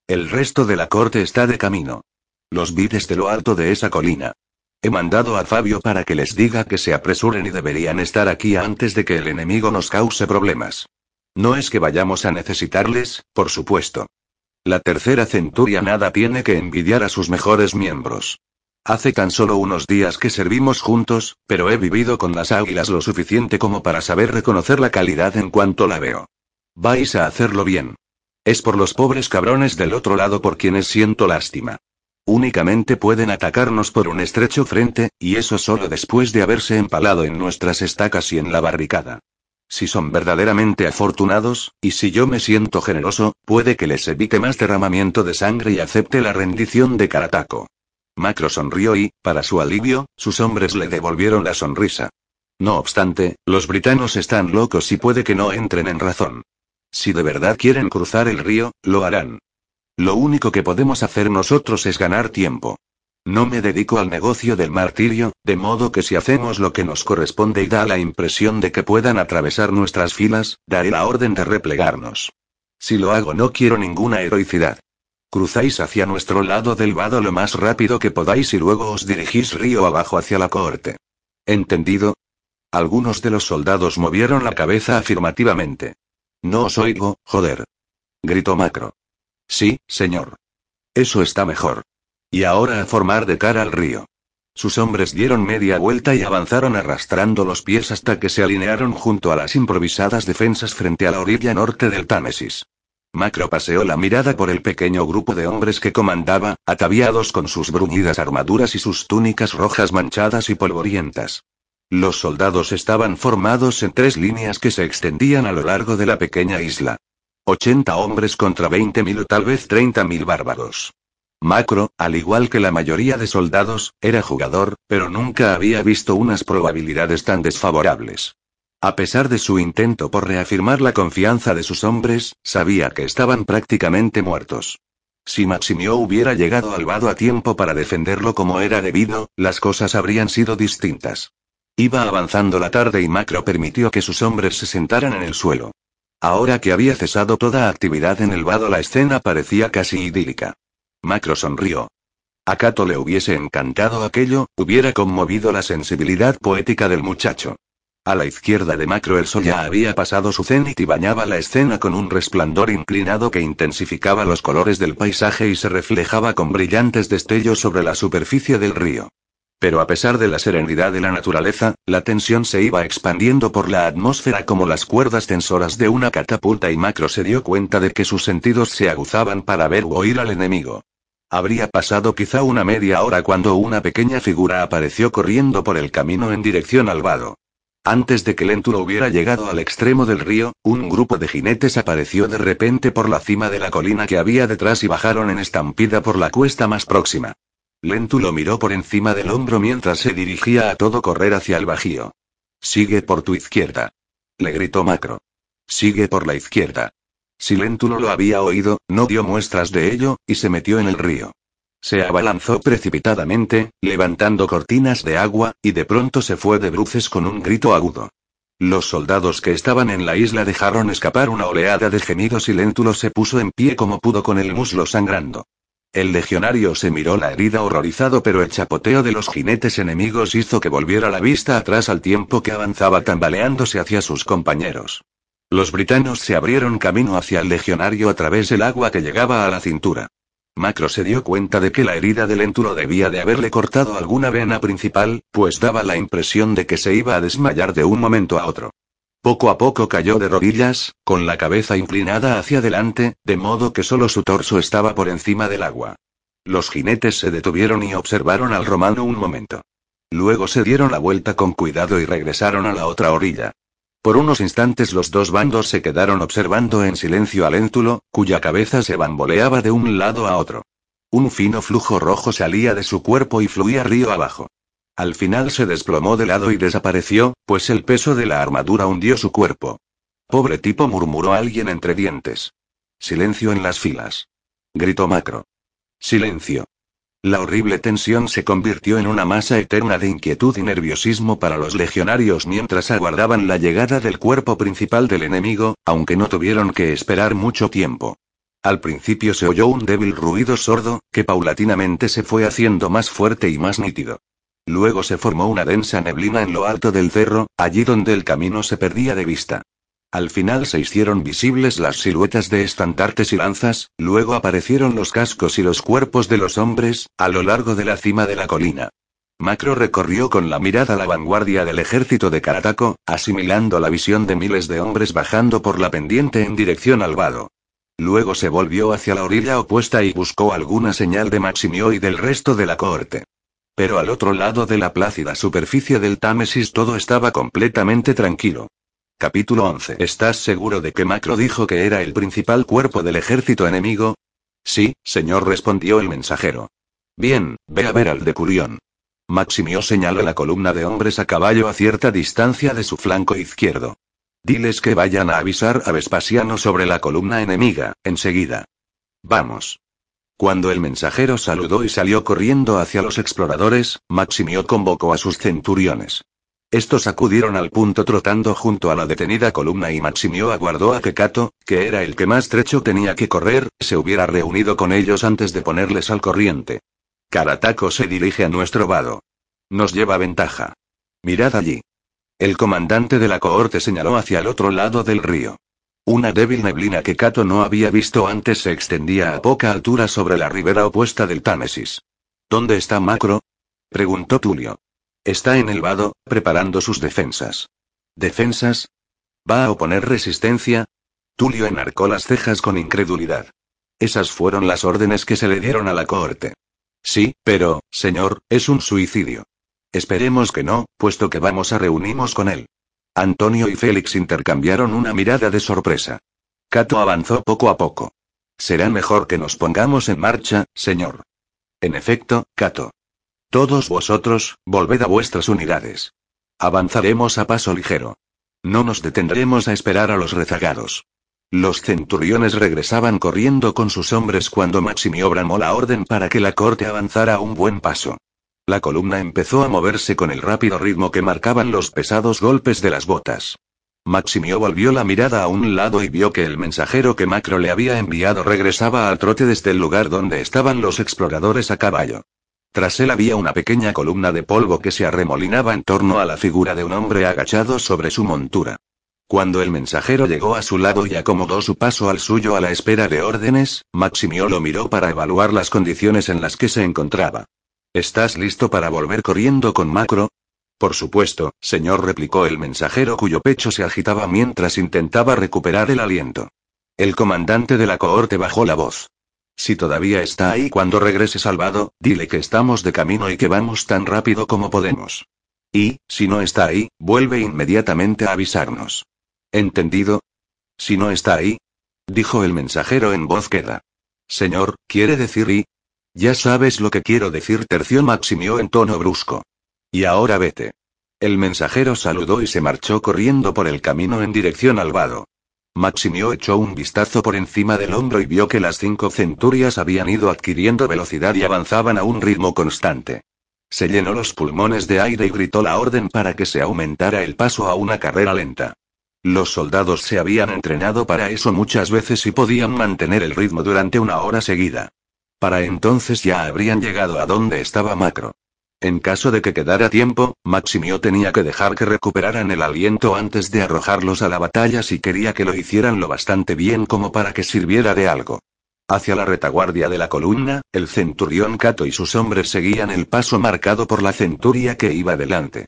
El resto de la corte está de camino. Los vi desde lo alto de esa colina. He mandado a Fabio para que les diga que se apresuren y deberían estar aquí antes de que el enemigo nos cause problemas. No es que vayamos a necesitarles, por supuesto. La tercera centuria nada tiene que envidiar a sus mejores miembros. Hace tan solo unos días que servimos juntos, pero he vivido con las águilas lo suficiente como para saber reconocer la calidad en cuanto la veo. Vais a hacerlo bien. Es por los pobres cabrones del otro lado por quienes siento lástima. Únicamente pueden atacarnos por un estrecho frente, y eso solo después de haberse empalado en nuestras estacas y en la barricada. Si son verdaderamente afortunados, y si yo me siento generoso, puede que les evite más derramamiento de sangre y acepte la rendición de Karatako. Macro sonrió y, para su alivio, sus hombres le devolvieron la sonrisa. No obstante, los britanos están locos y puede que no entren en razón. Si de verdad quieren cruzar el río, lo harán. Lo único que podemos hacer nosotros es ganar tiempo. No me dedico al negocio del martirio, de modo que si hacemos lo que nos corresponde y da la impresión de que puedan atravesar nuestras filas, daré la orden de replegarnos. Si lo hago no quiero ninguna heroicidad. Cruzáis hacia nuestro lado del vado lo más rápido que podáis y luego os dirigís río abajo hacia la corte. ¿Entendido? Algunos de los soldados movieron la cabeza afirmativamente. No os oigo, joder. Gritó Macro. Sí, señor. Eso está mejor. Y ahora a formar de cara al río. Sus hombres dieron media vuelta y avanzaron arrastrando los pies hasta que se alinearon junto a las improvisadas defensas frente a la orilla norte del Támesis. Macro paseó la mirada por el pequeño grupo de hombres que comandaba, ataviados con sus bruñidas armaduras y sus túnicas rojas manchadas y polvorientas. Los soldados estaban formados en tres líneas que se extendían a lo largo de la pequeña isla. 80 hombres contra 20.000 o tal vez 30.000 bárbaros. Macro, al igual que la mayoría de soldados, era jugador, pero nunca había visto unas probabilidades tan desfavorables. A pesar de su intento por reafirmar la confianza de sus hombres, sabía que estaban prácticamente muertos. Si Maximio hubiera llegado al vado a tiempo para defenderlo como era debido, las cosas habrían sido distintas. Iba avanzando la tarde y Macro permitió que sus hombres se sentaran en el suelo. Ahora que había cesado toda actividad en el vado la escena parecía casi idílica. Macro sonrió. A Cato le hubiese encantado aquello, hubiera conmovido la sensibilidad poética del muchacho. A la izquierda de Macro el sol ya había pasado su cenit y bañaba la escena con un resplandor inclinado que intensificaba los colores del paisaje y se reflejaba con brillantes destellos sobre la superficie del río. Pero a pesar de la serenidad de la naturaleza, la tensión se iba expandiendo por la atmósfera como las cuerdas tensoras de una catapulta y Macro se dio cuenta de que sus sentidos se aguzaban para ver o oír al enemigo. Habría pasado quizá una media hora cuando una pequeña figura apareció corriendo por el camino en dirección al vado. Antes de que Lentulo hubiera llegado al extremo del río, un grupo de jinetes apareció de repente por la cima de la colina que había detrás y bajaron en estampida por la cuesta más próxima. Lentulo miró por encima del hombro mientras se dirigía a todo correr hacia el bajío. Sigue por tu izquierda. Le gritó Macro. Sigue por la izquierda. Siléntulo lo había oído, no dio muestras de ello, y se metió en el río. Se abalanzó precipitadamente, levantando cortinas de agua, y de pronto se fue de bruces con un grito agudo. Los soldados que estaban en la isla dejaron escapar una oleada de gemidos y Léntulo se puso en pie como pudo con el muslo sangrando. El legionario se miró la herida horrorizado, pero el chapoteo de los jinetes enemigos hizo que volviera la vista atrás al tiempo que avanzaba tambaleándose hacia sus compañeros. Los britanos se abrieron camino hacia el legionario a través del agua que llegaba a la cintura. Macro se dio cuenta de que la herida del Léntulo debía de haberle cortado alguna vena principal, pues daba la impresión de que se iba a desmayar de un momento a otro. Poco a poco cayó de rodillas, con la cabeza inclinada hacia adelante, de modo que solo su torso estaba por encima del agua. Los jinetes se detuvieron y observaron al romano un momento. Luego se dieron la vuelta con cuidado y regresaron a la otra orilla. Por unos instantes los dos bandos se quedaron observando en silencio al Éntulo, cuya cabeza se bamboleaba de un lado a otro. Un fino flujo rojo salía de su cuerpo y fluía río abajo. Al final se desplomó de lado y desapareció, pues el peso de la armadura hundió su cuerpo. Pobre tipo murmuró alguien entre dientes. Silencio en las filas. Gritó Macro. Silencio. La horrible tensión se convirtió en una masa eterna de inquietud y nerviosismo para los legionarios mientras aguardaban la llegada del cuerpo principal del enemigo, aunque no tuvieron que esperar mucho tiempo. Al principio se oyó un débil ruido sordo, que paulatinamente se fue haciendo más fuerte y más nítido. Luego se formó una densa neblina en lo alto del cerro, allí donde el camino se perdía de vista. Al final se hicieron visibles las siluetas de estandartes y lanzas, luego aparecieron los cascos y los cuerpos de los hombres, a lo largo de la cima de la colina. Macro recorrió con la mirada la vanguardia del ejército de Karataco, asimilando la visión de miles de hombres bajando por la pendiente en dirección al vado. Luego se volvió hacia la orilla opuesta y buscó alguna señal de Maximio y del resto de la cohorte. Pero al otro lado de la plácida superficie del Támesis todo estaba completamente tranquilo. Capítulo 11. ¿Estás seguro de que Macro dijo que era el principal cuerpo del ejército enemigo? Sí, señor, respondió el mensajero. Bien, ve a ver al decurión. Maximio señaló la columna de hombres a caballo a cierta distancia de su flanco izquierdo. Diles que vayan a avisar a Vespasiano sobre la columna enemiga, enseguida. Vamos. Cuando el mensajero saludó y salió corriendo hacia los exploradores, Maximio convocó a sus centuriones. Estos acudieron al punto trotando junto a la detenida columna y Maximio aguardó a que Cato, que era el que más trecho tenía que correr, se hubiera reunido con ellos antes de ponerles al corriente. Carataco se dirige a nuestro vado. Nos lleva ventaja. Mirad allí. El comandante de la cohorte señaló hacia el otro lado del río. Una débil neblina que Cato no había visto antes se extendía a poca altura sobre la ribera opuesta del Támesis. ¿Dónde está Macro? preguntó Tulio. Está en el vado, preparando sus defensas. ¿Defensas? ¿Va a oponer resistencia? Tulio enarcó las cejas con incredulidad. Esas fueron las órdenes que se le dieron a la cohorte. Sí, pero, señor, es un suicidio. Esperemos que no, puesto que vamos a reunirnos con él. Antonio y Félix intercambiaron una mirada de sorpresa. Cato avanzó poco a poco. Será mejor que nos pongamos en marcha, señor. En efecto, Cato. Todos vosotros, volved a vuestras unidades. Avanzaremos a paso ligero. No nos detendremos a esperar a los rezagados. Los centuriones regresaban corriendo con sus hombres cuando Maximio bramó la orden para que la corte avanzara un buen paso. La columna empezó a moverse con el rápido ritmo que marcaban los pesados golpes de las botas. Maximio volvió la mirada a un lado y vio que el mensajero que Macro le había enviado regresaba al trote desde el lugar donde estaban los exploradores a caballo. Tras él había una pequeña columna de polvo que se arremolinaba en torno a la figura de un hombre agachado sobre su montura. Cuando el mensajero llegó a su lado y acomodó su paso al suyo a la espera de órdenes, Maximio lo miró para evaluar las condiciones en las que se encontraba. ¿Estás listo para volver corriendo con Macro? Por supuesto, señor, replicó el mensajero cuyo pecho se agitaba mientras intentaba recuperar el aliento. El comandante de la cohorte bajó la voz. Si todavía está ahí cuando regrese salvado, dile que estamos de camino y que vamos tan rápido como podemos. Y, si no está ahí, vuelve inmediatamente a avisarnos. ¿Entendido? Si no está ahí, dijo el mensajero en voz queda. Señor, quiere decir y. Ya sabes lo que quiero decir, terció Maximio en tono brusco. Y ahora vete. El mensajero saludó y se marchó corriendo por el camino en dirección al vado. Maximio echó un vistazo por encima del hombro y vio que las cinco centurias habían ido adquiriendo velocidad y avanzaban a un ritmo constante. Se llenó los pulmones de aire y gritó la orden para que se aumentara el paso a una carrera lenta. Los soldados se habían entrenado para eso muchas veces y podían mantener el ritmo durante una hora seguida. Para entonces ya habrían llegado a donde estaba Macro. En caso de que quedara tiempo, Maximio tenía que dejar que recuperaran el aliento antes de arrojarlos a la batalla si quería que lo hicieran lo bastante bien como para que sirviera de algo. Hacia la retaguardia de la columna, el centurión Cato y sus hombres seguían el paso marcado por la centuria que iba delante.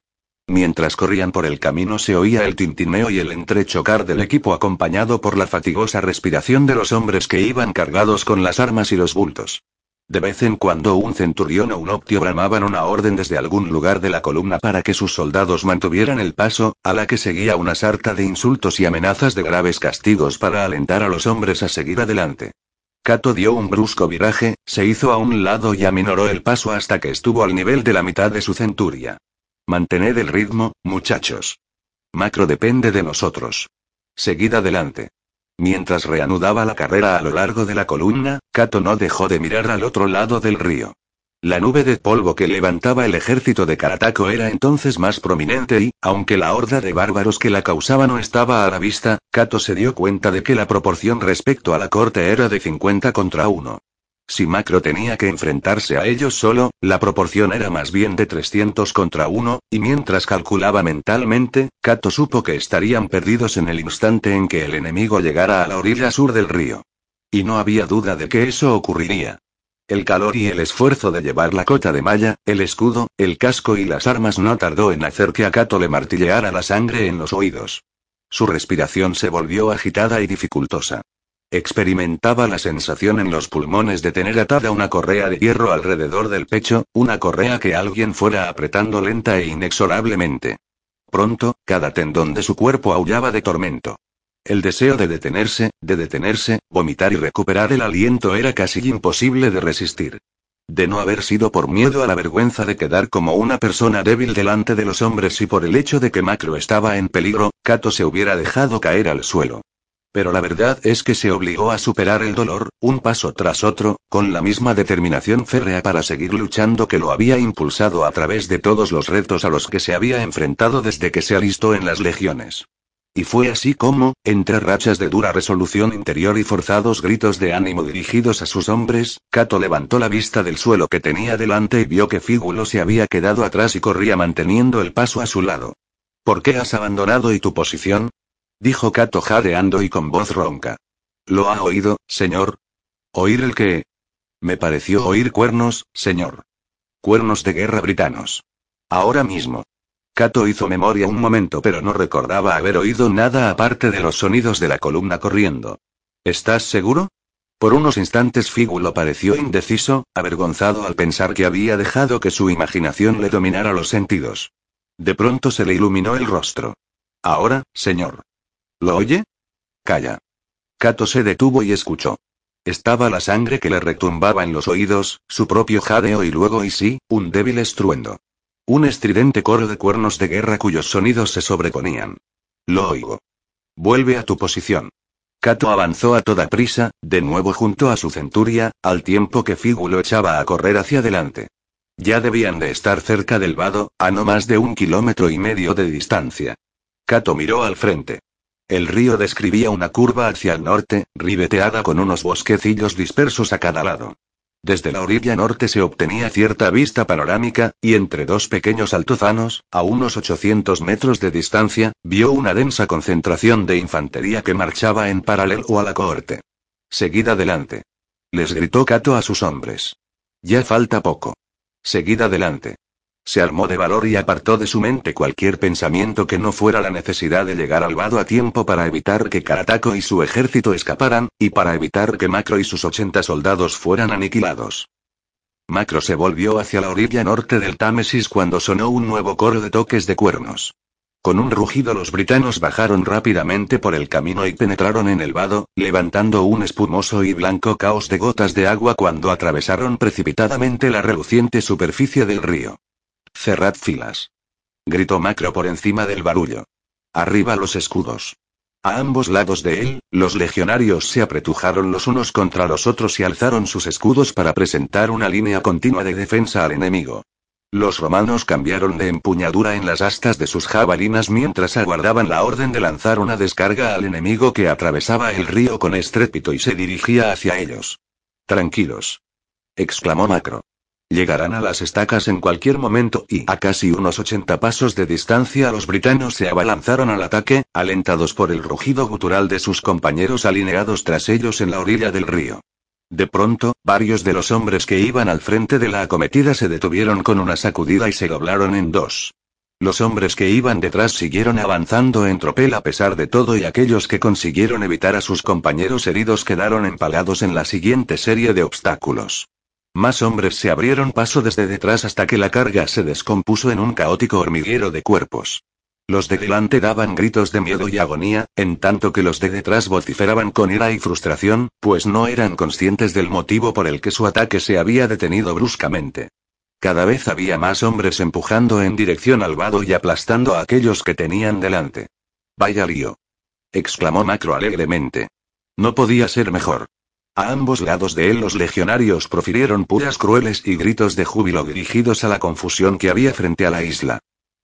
Mientras corrían por el camino se oía el tintineo y el entrechocar del equipo acompañado por la fatigosa respiración de los hombres que iban cargados con las armas y los bultos. De vez en cuando un centurión o un optio bramaban una orden desde algún lugar de la columna para que sus soldados mantuvieran el paso, a la que seguía una sarta de insultos y amenazas de graves castigos para alentar a los hombres a seguir adelante. Cato dio un brusco viraje, se hizo a un lado y aminoró el paso hasta que estuvo al nivel de la mitad de su centuria. Mantened el ritmo, muchachos. Macro depende de nosotros. Seguid adelante. Mientras reanudaba la carrera a lo largo de la columna, Kato no dejó de mirar al otro lado del río. La nube de polvo que levantaba el ejército de Karatako era entonces más prominente y, aunque la horda de bárbaros que la causaba no estaba a la vista, Kato se dio cuenta de que la proporción respecto a la corte era de 50 contra 1. Si Macro tenía que enfrentarse a ellos solo, la proporción era más bien de 300 contra 1, y mientras calculaba mentalmente, Kato supo que estarían perdidos en el instante en que el enemigo llegara a la orilla sur del río. Y no había duda de que eso ocurriría. El calor y el esfuerzo de llevar la cota de malla, el escudo, el casco y las armas no tardó en hacer que a Kato le martilleara la sangre en los oídos. Su respiración se volvió agitada y dificultosa. Experimentaba la sensación en los pulmones de tener atada una correa de hierro alrededor del pecho, una correa que alguien fuera apretando lenta e inexorablemente. Pronto, cada tendón de su cuerpo aullaba de tormento. El deseo de detenerse, de detenerse, vomitar y recuperar el aliento era casi imposible de resistir. De no haber sido por miedo a la vergüenza de quedar como una persona débil delante de los hombres y por el hecho de que Macro estaba en peligro, Kato se hubiera dejado caer al suelo. Pero la verdad es que se obligó a superar el dolor, un paso tras otro, con la misma determinación férrea para seguir luchando que lo había impulsado a través de todos los retos a los que se había enfrentado desde que se alistó en las legiones. Y fue así como, entre rachas de dura resolución interior y forzados gritos de ánimo dirigidos a sus hombres, Cato levantó la vista del suelo que tenía delante y vio que Fígulo se había quedado atrás y corría manteniendo el paso a su lado. ¿Por qué has abandonado y tu posición? Dijo Cato jadeando y con voz ronca. ¿Lo ha oído, señor? ¿Oír el qué? Me pareció oír cuernos, señor. Cuernos de guerra britanos. Ahora mismo. Cato hizo memoria un momento pero no recordaba haber oído nada aparte de los sonidos de la columna corriendo. ¿Estás seguro? Por unos instantes Fígulo pareció indeciso, avergonzado al pensar que había dejado que su imaginación le dominara los sentidos. De pronto se le iluminó el rostro. Ahora, señor. ¿Lo oye? Calla. Cato se detuvo y escuchó. Estaba la sangre que le retumbaba en los oídos, su propio jadeo y luego y sí, un débil estruendo. Un estridente coro de cuernos de guerra cuyos sonidos se sobreponían. Lo oigo. Vuelve a tu posición. Cato avanzó a toda prisa, de nuevo junto a su centuria, al tiempo que Fígulo echaba a correr hacia adelante. Ya debían de estar cerca del vado, a no más de un kilómetro y medio de distancia. Cato miró al frente. El río describía una curva hacia el norte, ribeteada con unos bosquecillos dispersos a cada lado. Desde la orilla norte se obtenía cierta vista panorámica, y entre dos pequeños altozanos, a unos 800 metros de distancia, vio una densa concentración de infantería que marchaba en paralelo a la cohorte. Seguid adelante. Les gritó Cato a sus hombres. Ya falta poco. Seguid adelante. Se armó de valor y apartó de su mente cualquier pensamiento que no fuera la necesidad de llegar al vado a tiempo para evitar que Karatako y su ejército escaparan, y para evitar que Macro y sus 80 soldados fueran aniquilados. Macro se volvió hacia la orilla norte del Támesis cuando sonó un nuevo coro de toques de cuernos. Con un rugido los britanos bajaron rápidamente por el camino y penetraron en el vado, levantando un espumoso y blanco caos de gotas de agua cuando atravesaron precipitadamente la reluciente superficie del río. Cerrad filas. Gritó Macro por encima del barullo. Arriba los escudos. A ambos lados de él, los legionarios se apretujaron los unos contra los otros y alzaron sus escudos para presentar una línea continua de defensa al enemigo. Los romanos cambiaron de empuñadura en las astas de sus jabalinas mientras aguardaban la orden de lanzar una descarga al enemigo que atravesaba el río con estrépito y se dirigía hacia ellos. Tranquilos. exclamó Macro. Llegarán a las estacas en cualquier momento y a casi unos 80 pasos de distancia los britanos se abalanzaron al ataque, alentados por el rugido gutural de sus compañeros alineados tras ellos en la orilla del río. De pronto, varios de los hombres que iban al frente de la acometida se detuvieron con una sacudida y se doblaron en dos. Los hombres que iban detrás siguieron avanzando en tropel a pesar de todo y aquellos que consiguieron evitar a sus compañeros heridos quedaron empalados en la siguiente serie de obstáculos. Más hombres se abrieron paso desde detrás hasta que la carga se descompuso en un caótico hormiguero de cuerpos. Los de delante daban gritos de miedo y agonía, en tanto que los de detrás vociferaban con ira y frustración, pues no eran conscientes del motivo por el que su ataque se había detenido bruscamente. Cada vez había más hombres empujando en dirección al vado y aplastando a aquellos que tenían delante. Vaya lío. exclamó Macro alegremente. No podía ser mejor. A ambos lados de él los legionarios profirieron puras crueles y gritos de júbilo dirigidos a la confusión que había frente a la isla.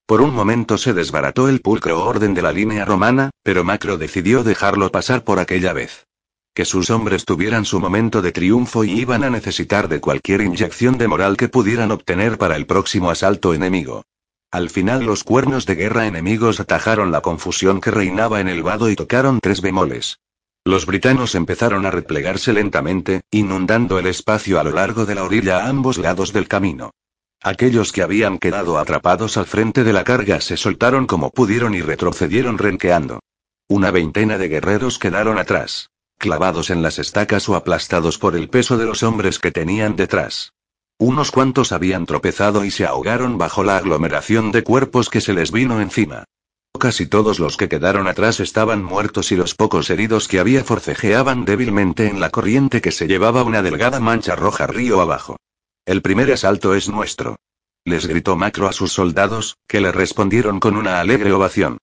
Por un momento se desbarató el pulcro orden de la línea romana, pero Macro decidió dejarlo pasar por aquella vez. Que sus hombres tuvieran su momento de triunfo y iban a necesitar de cualquier inyección de moral que pudieran obtener para el próximo asalto enemigo. Al final los cuernos de guerra enemigos atajaron la confusión que reinaba en el vado y tocaron tres bemoles. Los britanos empezaron a replegarse lentamente, inundando el espacio a lo largo de la orilla a ambos lados del camino. Aquellos que habían quedado atrapados al frente de la carga se soltaron como pudieron y retrocedieron renqueando. Una veintena de guerreros quedaron atrás, clavados en las estacas o aplastados por el peso de los hombres que tenían detrás. Unos cuantos habían tropezado y se ahogaron bajo la aglomeración de cuerpos que se les vino encima. Casi todos los que quedaron atrás estaban muertos y los pocos heridos que había forcejeaban débilmente en la corriente que se llevaba una delgada mancha roja río abajo. El primer asalto es nuestro. Les gritó Macro a sus soldados, que le respondieron con una alegre ovación.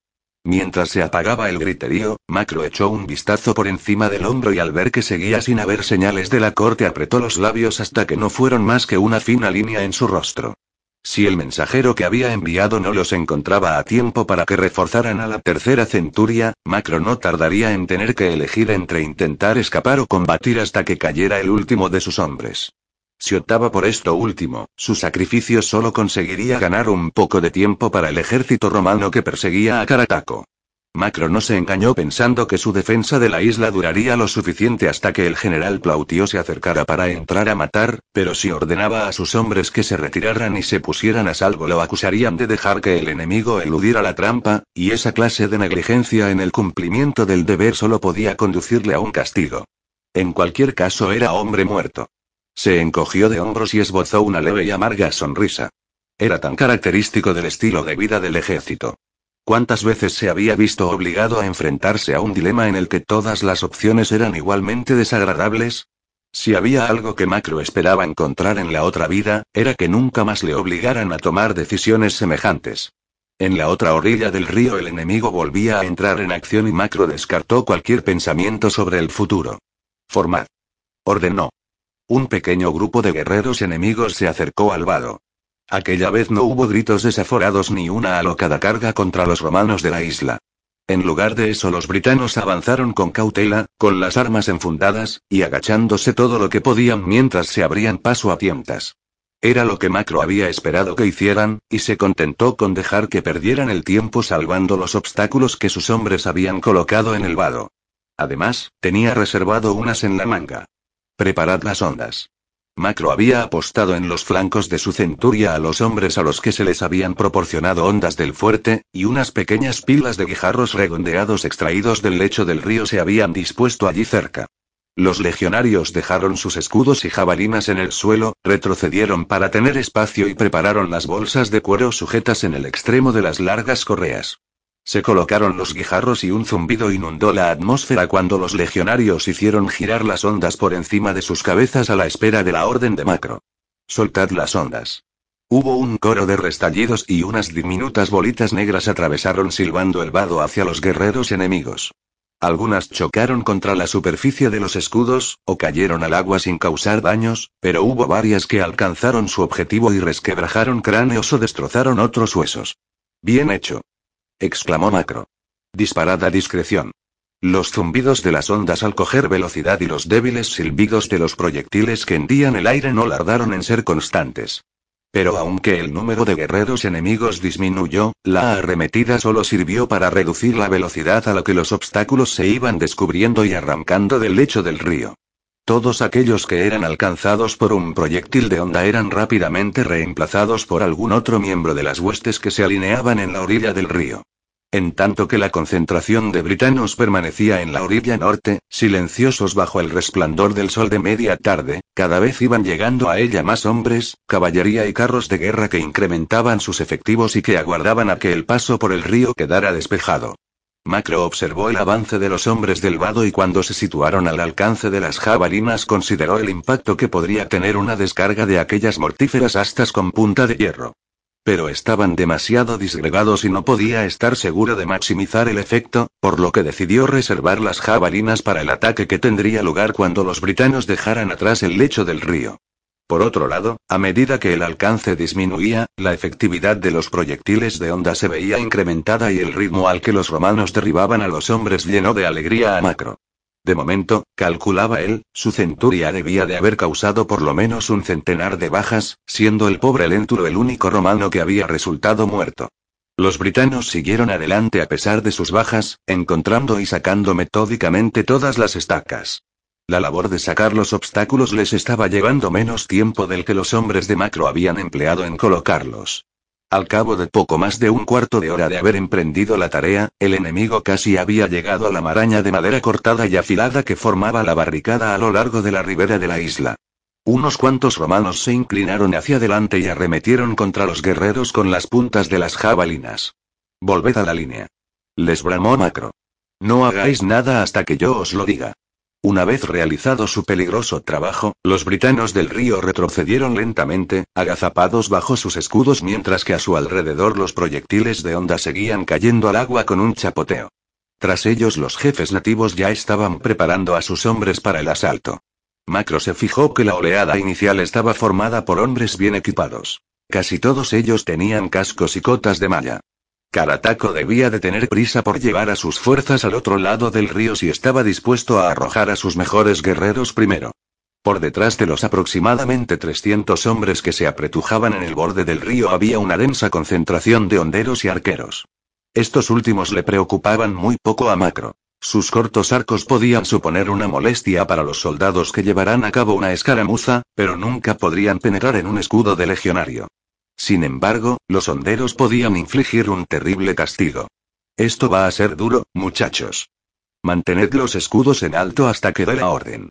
Mientras se apagaba el griterío, Macro echó un vistazo por encima del hombro y al ver que seguía sin haber señales de la corte apretó los labios hasta que no fueron más que una fina línea en su rostro. Si el mensajero que había enviado no los encontraba a tiempo para que reforzaran a la tercera centuria, Macro no tardaría en tener que elegir entre intentar escapar o combatir hasta que cayera el último de sus hombres. Si optaba por esto último, su sacrificio solo conseguiría ganar un poco de tiempo para el ejército romano que perseguía a Carataco. Macro no se engañó pensando que su defensa de la isla duraría lo suficiente hasta que el general Plautio se acercara para entrar a matar, pero si ordenaba a sus hombres que se retiraran y se pusieran a salvo lo acusarían de dejar que el enemigo eludiera la trampa, y esa clase de negligencia en el cumplimiento del deber solo podía conducirle a un castigo. En cualquier caso era hombre muerto. Se encogió de hombros y esbozó una leve y amarga sonrisa. Era tan característico del estilo de vida del ejército. ¿Cuántas veces se había visto obligado a enfrentarse a un dilema en el que todas las opciones eran igualmente desagradables? Si había algo que Macro esperaba encontrar en la otra vida, era que nunca más le obligaran a tomar decisiones semejantes. En la otra orilla del río el enemigo volvía a entrar en acción y Macro descartó cualquier pensamiento sobre el futuro. Formad. Ordenó. Un pequeño grupo de guerreros enemigos se acercó al vado. Aquella vez no hubo gritos desaforados ni una alocada carga contra los romanos de la isla. En lugar de eso los britanos avanzaron con cautela, con las armas enfundadas, y agachándose todo lo que podían mientras se abrían paso a tientas. Era lo que Macro había esperado que hicieran, y se contentó con dejar que perdieran el tiempo salvando los obstáculos que sus hombres habían colocado en el vado. Además, tenía reservado unas en la manga. Preparad las ondas. Macro había apostado en los flancos de su centuria a los hombres a los que se les habían proporcionado ondas del fuerte, y unas pequeñas pilas de guijarros redondeados extraídos del lecho del río se habían dispuesto allí cerca. Los legionarios dejaron sus escudos y jabalinas en el suelo, retrocedieron para tener espacio y prepararon las bolsas de cuero sujetas en el extremo de las largas correas. Se colocaron los guijarros y un zumbido inundó la atmósfera cuando los legionarios hicieron girar las ondas por encima de sus cabezas a la espera de la orden de Macro. Soltad las ondas. Hubo un coro de restallidos y unas diminutas bolitas negras atravesaron silbando el vado hacia los guerreros enemigos. Algunas chocaron contra la superficie de los escudos, o cayeron al agua sin causar daños, pero hubo varias que alcanzaron su objetivo y resquebrajaron cráneos o destrozaron otros huesos. Bien hecho. Exclamó Macro. Disparad a discreción. Los zumbidos de las ondas al coger velocidad y los débiles silbidos de los proyectiles que hendían el aire no lardaron en ser constantes. Pero aunque el número de guerreros enemigos disminuyó, la arremetida solo sirvió para reducir la velocidad a la que los obstáculos se iban descubriendo y arrancando del lecho del río. Todos aquellos que eran alcanzados por un proyectil de onda eran rápidamente reemplazados por algún otro miembro de las huestes que se alineaban en la orilla del río. En tanto que la concentración de britanos permanecía en la orilla norte, silenciosos bajo el resplandor del sol de media tarde, cada vez iban llegando a ella más hombres, caballería y carros de guerra que incrementaban sus efectivos y que aguardaban a que el paso por el río quedara despejado. Macro observó el avance de los hombres del vado y cuando se situaron al alcance de las jabalinas consideró el impacto que podría tener una descarga de aquellas mortíferas astas con punta de hierro. Pero estaban demasiado disgregados y no podía estar seguro de maximizar el efecto, por lo que decidió reservar las jabalinas para el ataque que tendría lugar cuando los britanos dejaran atrás el lecho del río. Por otro lado, a medida que el alcance disminuía, la efectividad de los proyectiles de onda se veía incrementada y el ritmo al que los romanos derribaban a los hombres llenó de alegría a Macro. De momento, calculaba él, su centuria debía de haber causado por lo menos un centenar de bajas, siendo el pobre Lenturo el único romano que había resultado muerto. Los britanos siguieron adelante a pesar de sus bajas, encontrando y sacando metódicamente todas las estacas. La labor de sacar los obstáculos les estaba llevando menos tiempo del que los hombres de Macro habían empleado en colocarlos. Al cabo de poco más de un cuarto de hora de haber emprendido la tarea, el enemigo casi había llegado a la maraña de madera cortada y afilada que formaba la barricada a lo largo de la ribera de la isla. Unos cuantos romanos se inclinaron hacia adelante y arremetieron contra los guerreros con las puntas de las jabalinas. Volved a la línea. Les bramó Macro. No hagáis nada hasta que yo os lo diga. Una vez realizado su peligroso trabajo, los britanos del río retrocedieron lentamente, agazapados bajo sus escudos mientras que a su alrededor los proyectiles de onda seguían cayendo al agua con un chapoteo. Tras ellos los jefes nativos ya estaban preparando a sus hombres para el asalto. Macro se fijó que la oleada inicial estaba formada por hombres bien equipados. Casi todos ellos tenían cascos y cotas de malla. Karatako debía de tener prisa por llevar a sus fuerzas al otro lado del río si estaba dispuesto a arrojar a sus mejores guerreros primero. Por detrás de los aproximadamente 300 hombres que se apretujaban en el borde del río había una densa concentración de honderos y arqueros. Estos últimos le preocupaban muy poco a Macro. Sus cortos arcos podían suponer una molestia para los soldados que llevarán a cabo una escaramuza, pero nunca podrían penetrar en un escudo de legionario. Sin embargo, los honderos podían infligir un terrible castigo. Esto va a ser duro, muchachos. Mantened los escudos en alto hasta que dé la orden.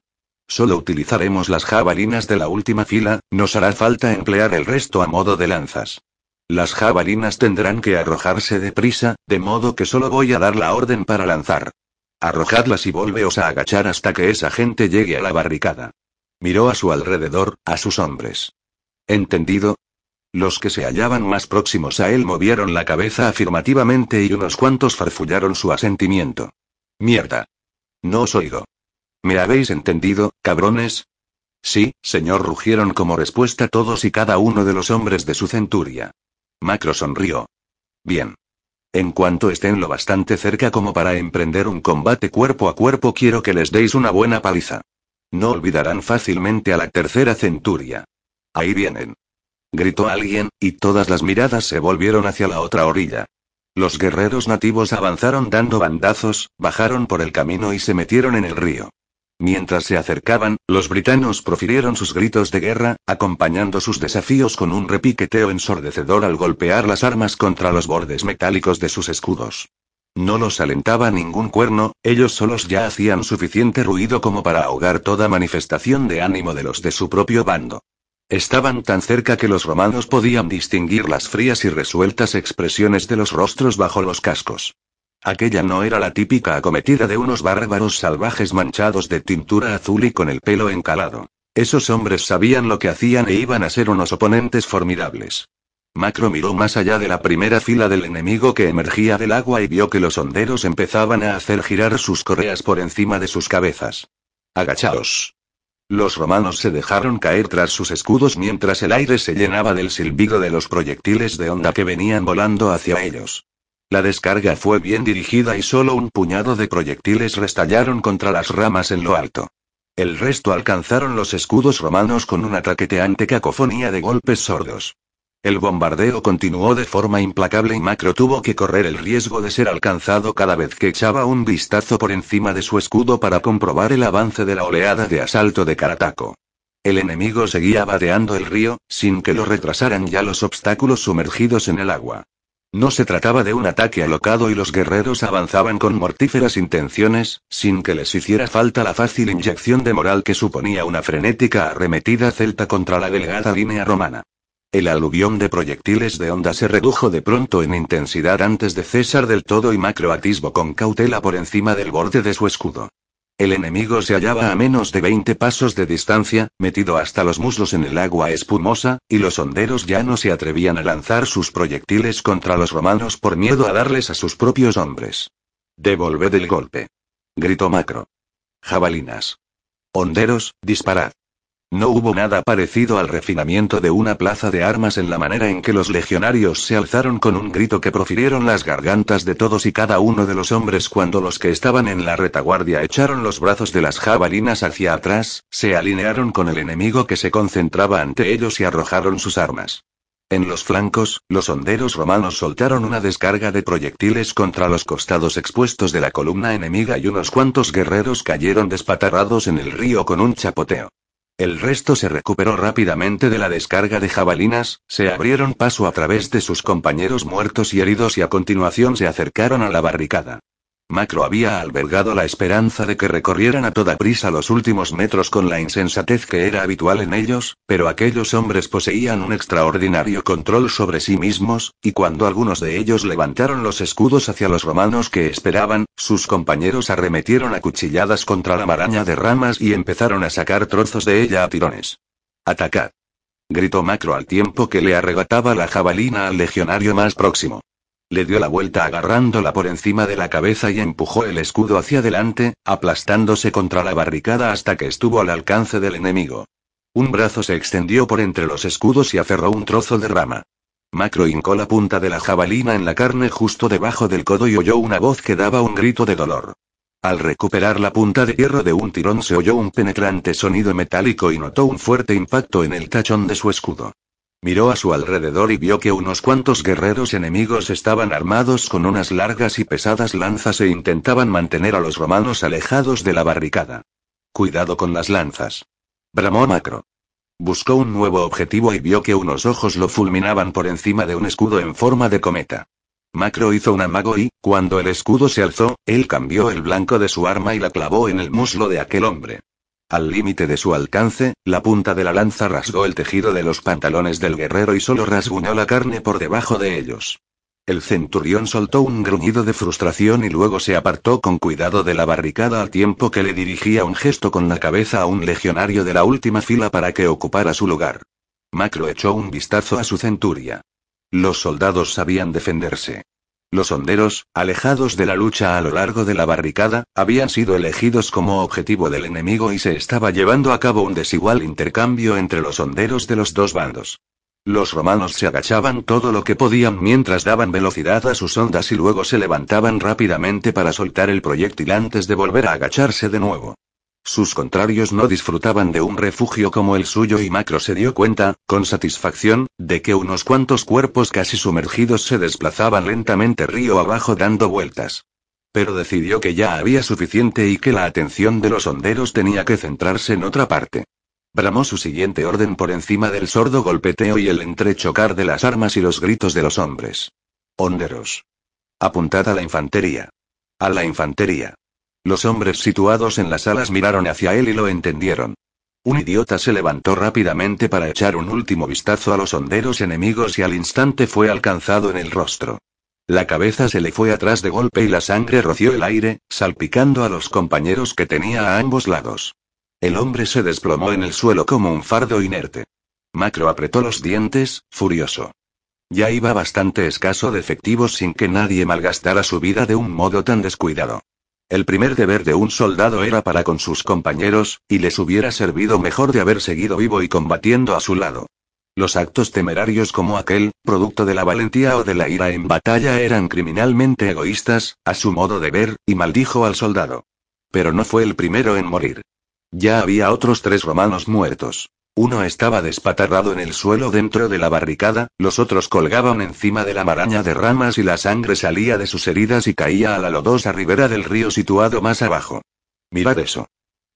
Solo utilizaremos las jabalinas de la última fila, nos hará falta emplear el resto a modo de lanzas. Las jabalinas tendrán que arrojarse deprisa, de modo que solo voy a dar la orden para lanzar. Arrojadlas y volveos a agachar hasta que esa gente llegue a la barricada. Miró a su alrededor, a sus hombres. Entendido, los que se hallaban más próximos a él movieron la cabeza afirmativamente y unos cuantos farfullaron su asentimiento. Mierda. No os oigo. ¿Me habéis entendido, cabrones? Sí, señor, rugieron como respuesta todos y cada uno de los hombres de su centuria. Macro sonrió. Bien. En cuanto estén lo bastante cerca como para emprender un combate cuerpo a cuerpo, quiero que les deis una buena paliza. No olvidarán fácilmente a la tercera centuria. Ahí vienen gritó alguien, y todas las miradas se volvieron hacia la otra orilla. Los guerreros nativos avanzaron dando bandazos, bajaron por el camino y se metieron en el río. Mientras se acercaban, los britanos profirieron sus gritos de guerra, acompañando sus desafíos con un repiqueteo ensordecedor al golpear las armas contra los bordes metálicos de sus escudos. No los alentaba ningún cuerno, ellos solos ya hacían suficiente ruido como para ahogar toda manifestación de ánimo de los de su propio bando. Estaban tan cerca que los romanos podían distinguir las frías y resueltas expresiones de los rostros bajo los cascos. Aquella no era la típica acometida de unos bárbaros salvajes manchados de tintura azul y con el pelo encalado. Esos hombres sabían lo que hacían e iban a ser unos oponentes formidables. Macro miró más allá de la primera fila del enemigo que emergía del agua y vio que los honderos empezaban a hacer girar sus correas por encima de sus cabezas. Agachaos. Los romanos se dejaron caer tras sus escudos mientras el aire se llenaba del silbido de los proyectiles de onda que venían volando hacia ellos. La descarga fue bien dirigida y solo un puñado de proyectiles restallaron contra las ramas en lo alto. El resto alcanzaron los escudos romanos con una traqueteante cacofonía de golpes sordos. El bombardeo continuó de forma implacable y Macro tuvo que correr el riesgo de ser alcanzado cada vez que echaba un vistazo por encima de su escudo para comprobar el avance de la oleada de asalto de Karataco. El enemigo seguía vadeando el río, sin que lo retrasaran ya los obstáculos sumergidos en el agua. No se trataba de un ataque alocado y los guerreros avanzaban con mortíferas intenciones, sin que les hiciera falta la fácil inyección de moral que suponía una frenética arremetida celta contra la delgada línea romana. El aluvión de proyectiles de onda se redujo de pronto en intensidad antes de cesar del todo y Macro atisbo con cautela por encima del borde de su escudo. El enemigo se hallaba a menos de 20 pasos de distancia, metido hasta los muslos en el agua espumosa, y los honderos ya no se atrevían a lanzar sus proyectiles contra los romanos por miedo a darles a sus propios hombres. Devolved el golpe. Gritó Macro. Jabalinas. Honderos, disparad. No hubo nada parecido al refinamiento de una plaza de armas en la manera en que los legionarios se alzaron con un grito que profirieron las gargantas de todos y cada uno de los hombres cuando los que estaban en la retaguardia echaron los brazos de las jabalinas hacia atrás, se alinearon con el enemigo que se concentraba ante ellos y arrojaron sus armas. En los flancos, los honderos romanos soltaron una descarga de proyectiles contra los costados expuestos de la columna enemiga y unos cuantos guerreros cayeron despatarrados en el río con un chapoteo. El resto se recuperó rápidamente de la descarga de jabalinas, se abrieron paso a través de sus compañeros muertos y heridos y a continuación se acercaron a la barricada. Macro había albergado la esperanza de que recorrieran a toda prisa los últimos metros con la insensatez que era habitual en ellos, pero aquellos hombres poseían un extraordinario control sobre sí mismos, y cuando algunos de ellos levantaron los escudos hacia los romanos que esperaban, sus compañeros arremetieron a cuchilladas contra la maraña de ramas y empezaron a sacar trozos de ella a tirones. ¡Atacad! gritó Macro al tiempo que le arrebataba la jabalina al legionario más próximo. Le dio la vuelta agarrándola por encima de la cabeza y empujó el escudo hacia adelante, aplastándose contra la barricada hasta que estuvo al alcance del enemigo. Un brazo se extendió por entre los escudos y aferró un trozo de rama. Macro hincó la punta de la jabalina en la carne justo debajo del codo y oyó una voz que daba un grito de dolor. Al recuperar la punta de hierro de un tirón se oyó un penetrante sonido metálico y notó un fuerte impacto en el tachón de su escudo. Miró a su alrededor y vio que unos cuantos guerreros enemigos estaban armados con unas largas y pesadas lanzas e intentaban mantener a los romanos alejados de la barricada. Cuidado con las lanzas. Bramó Macro. Buscó un nuevo objetivo y vio que unos ojos lo fulminaban por encima de un escudo en forma de cometa. Macro hizo un amago y, cuando el escudo se alzó, él cambió el blanco de su arma y la clavó en el muslo de aquel hombre. Al límite de su alcance, la punta de la lanza rasgó el tejido de los pantalones del guerrero y solo rasguñó la carne por debajo de ellos. El centurión soltó un gruñido de frustración y luego se apartó con cuidado de la barricada al tiempo que le dirigía un gesto con la cabeza a un legionario de la última fila para que ocupara su lugar. Macro echó un vistazo a su centuria. Los soldados sabían defenderse. Los honderos, alejados de la lucha a lo largo de la barricada, habían sido elegidos como objetivo del enemigo y se estaba llevando a cabo un desigual intercambio entre los honderos de los dos bandos. Los romanos se agachaban todo lo que podían mientras daban velocidad a sus ondas y luego se levantaban rápidamente para soltar el proyectil antes de volver a agacharse de nuevo. Sus contrarios no disfrutaban de un refugio como el suyo y Macro se dio cuenta, con satisfacción, de que unos cuantos cuerpos casi sumergidos se desplazaban lentamente río abajo dando vueltas. Pero decidió que ya había suficiente y que la atención de los honderos tenía que centrarse en otra parte. Bramó su siguiente orden por encima del sordo golpeteo y el entrechocar de las armas y los gritos de los hombres. Honderos. Apuntad a la infantería. A la infantería. Los hombres situados en las alas miraron hacia él y lo entendieron. Un idiota se levantó rápidamente para echar un último vistazo a los honderos enemigos y al instante fue alcanzado en el rostro. La cabeza se le fue atrás de golpe y la sangre roció el aire, salpicando a los compañeros que tenía a ambos lados. El hombre se desplomó en el suelo como un fardo inerte. Macro apretó los dientes, furioso. Ya iba bastante escaso de efectivos sin que nadie malgastara su vida de un modo tan descuidado. El primer deber de un soldado era para con sus compañeros, y les hubiera servido mejor de haber seguido vivo y combatiendo a su lado. Los actos temerarios como aquel, producto de la valentía o de la ira en batalla, eran criminalmente egoístas, a su modo de ver, y maldijo al soldado. Pero no fue el primero en morir. Ya había otros tres romanos muertos. Uno estaba despatarrado en el suelo dentro de la barricada, los otros colgaban encima de la maraña de ramas y la sangre salía de sus heridas y caía a la lodosa ribera del río situado más abajo. Mirad eso.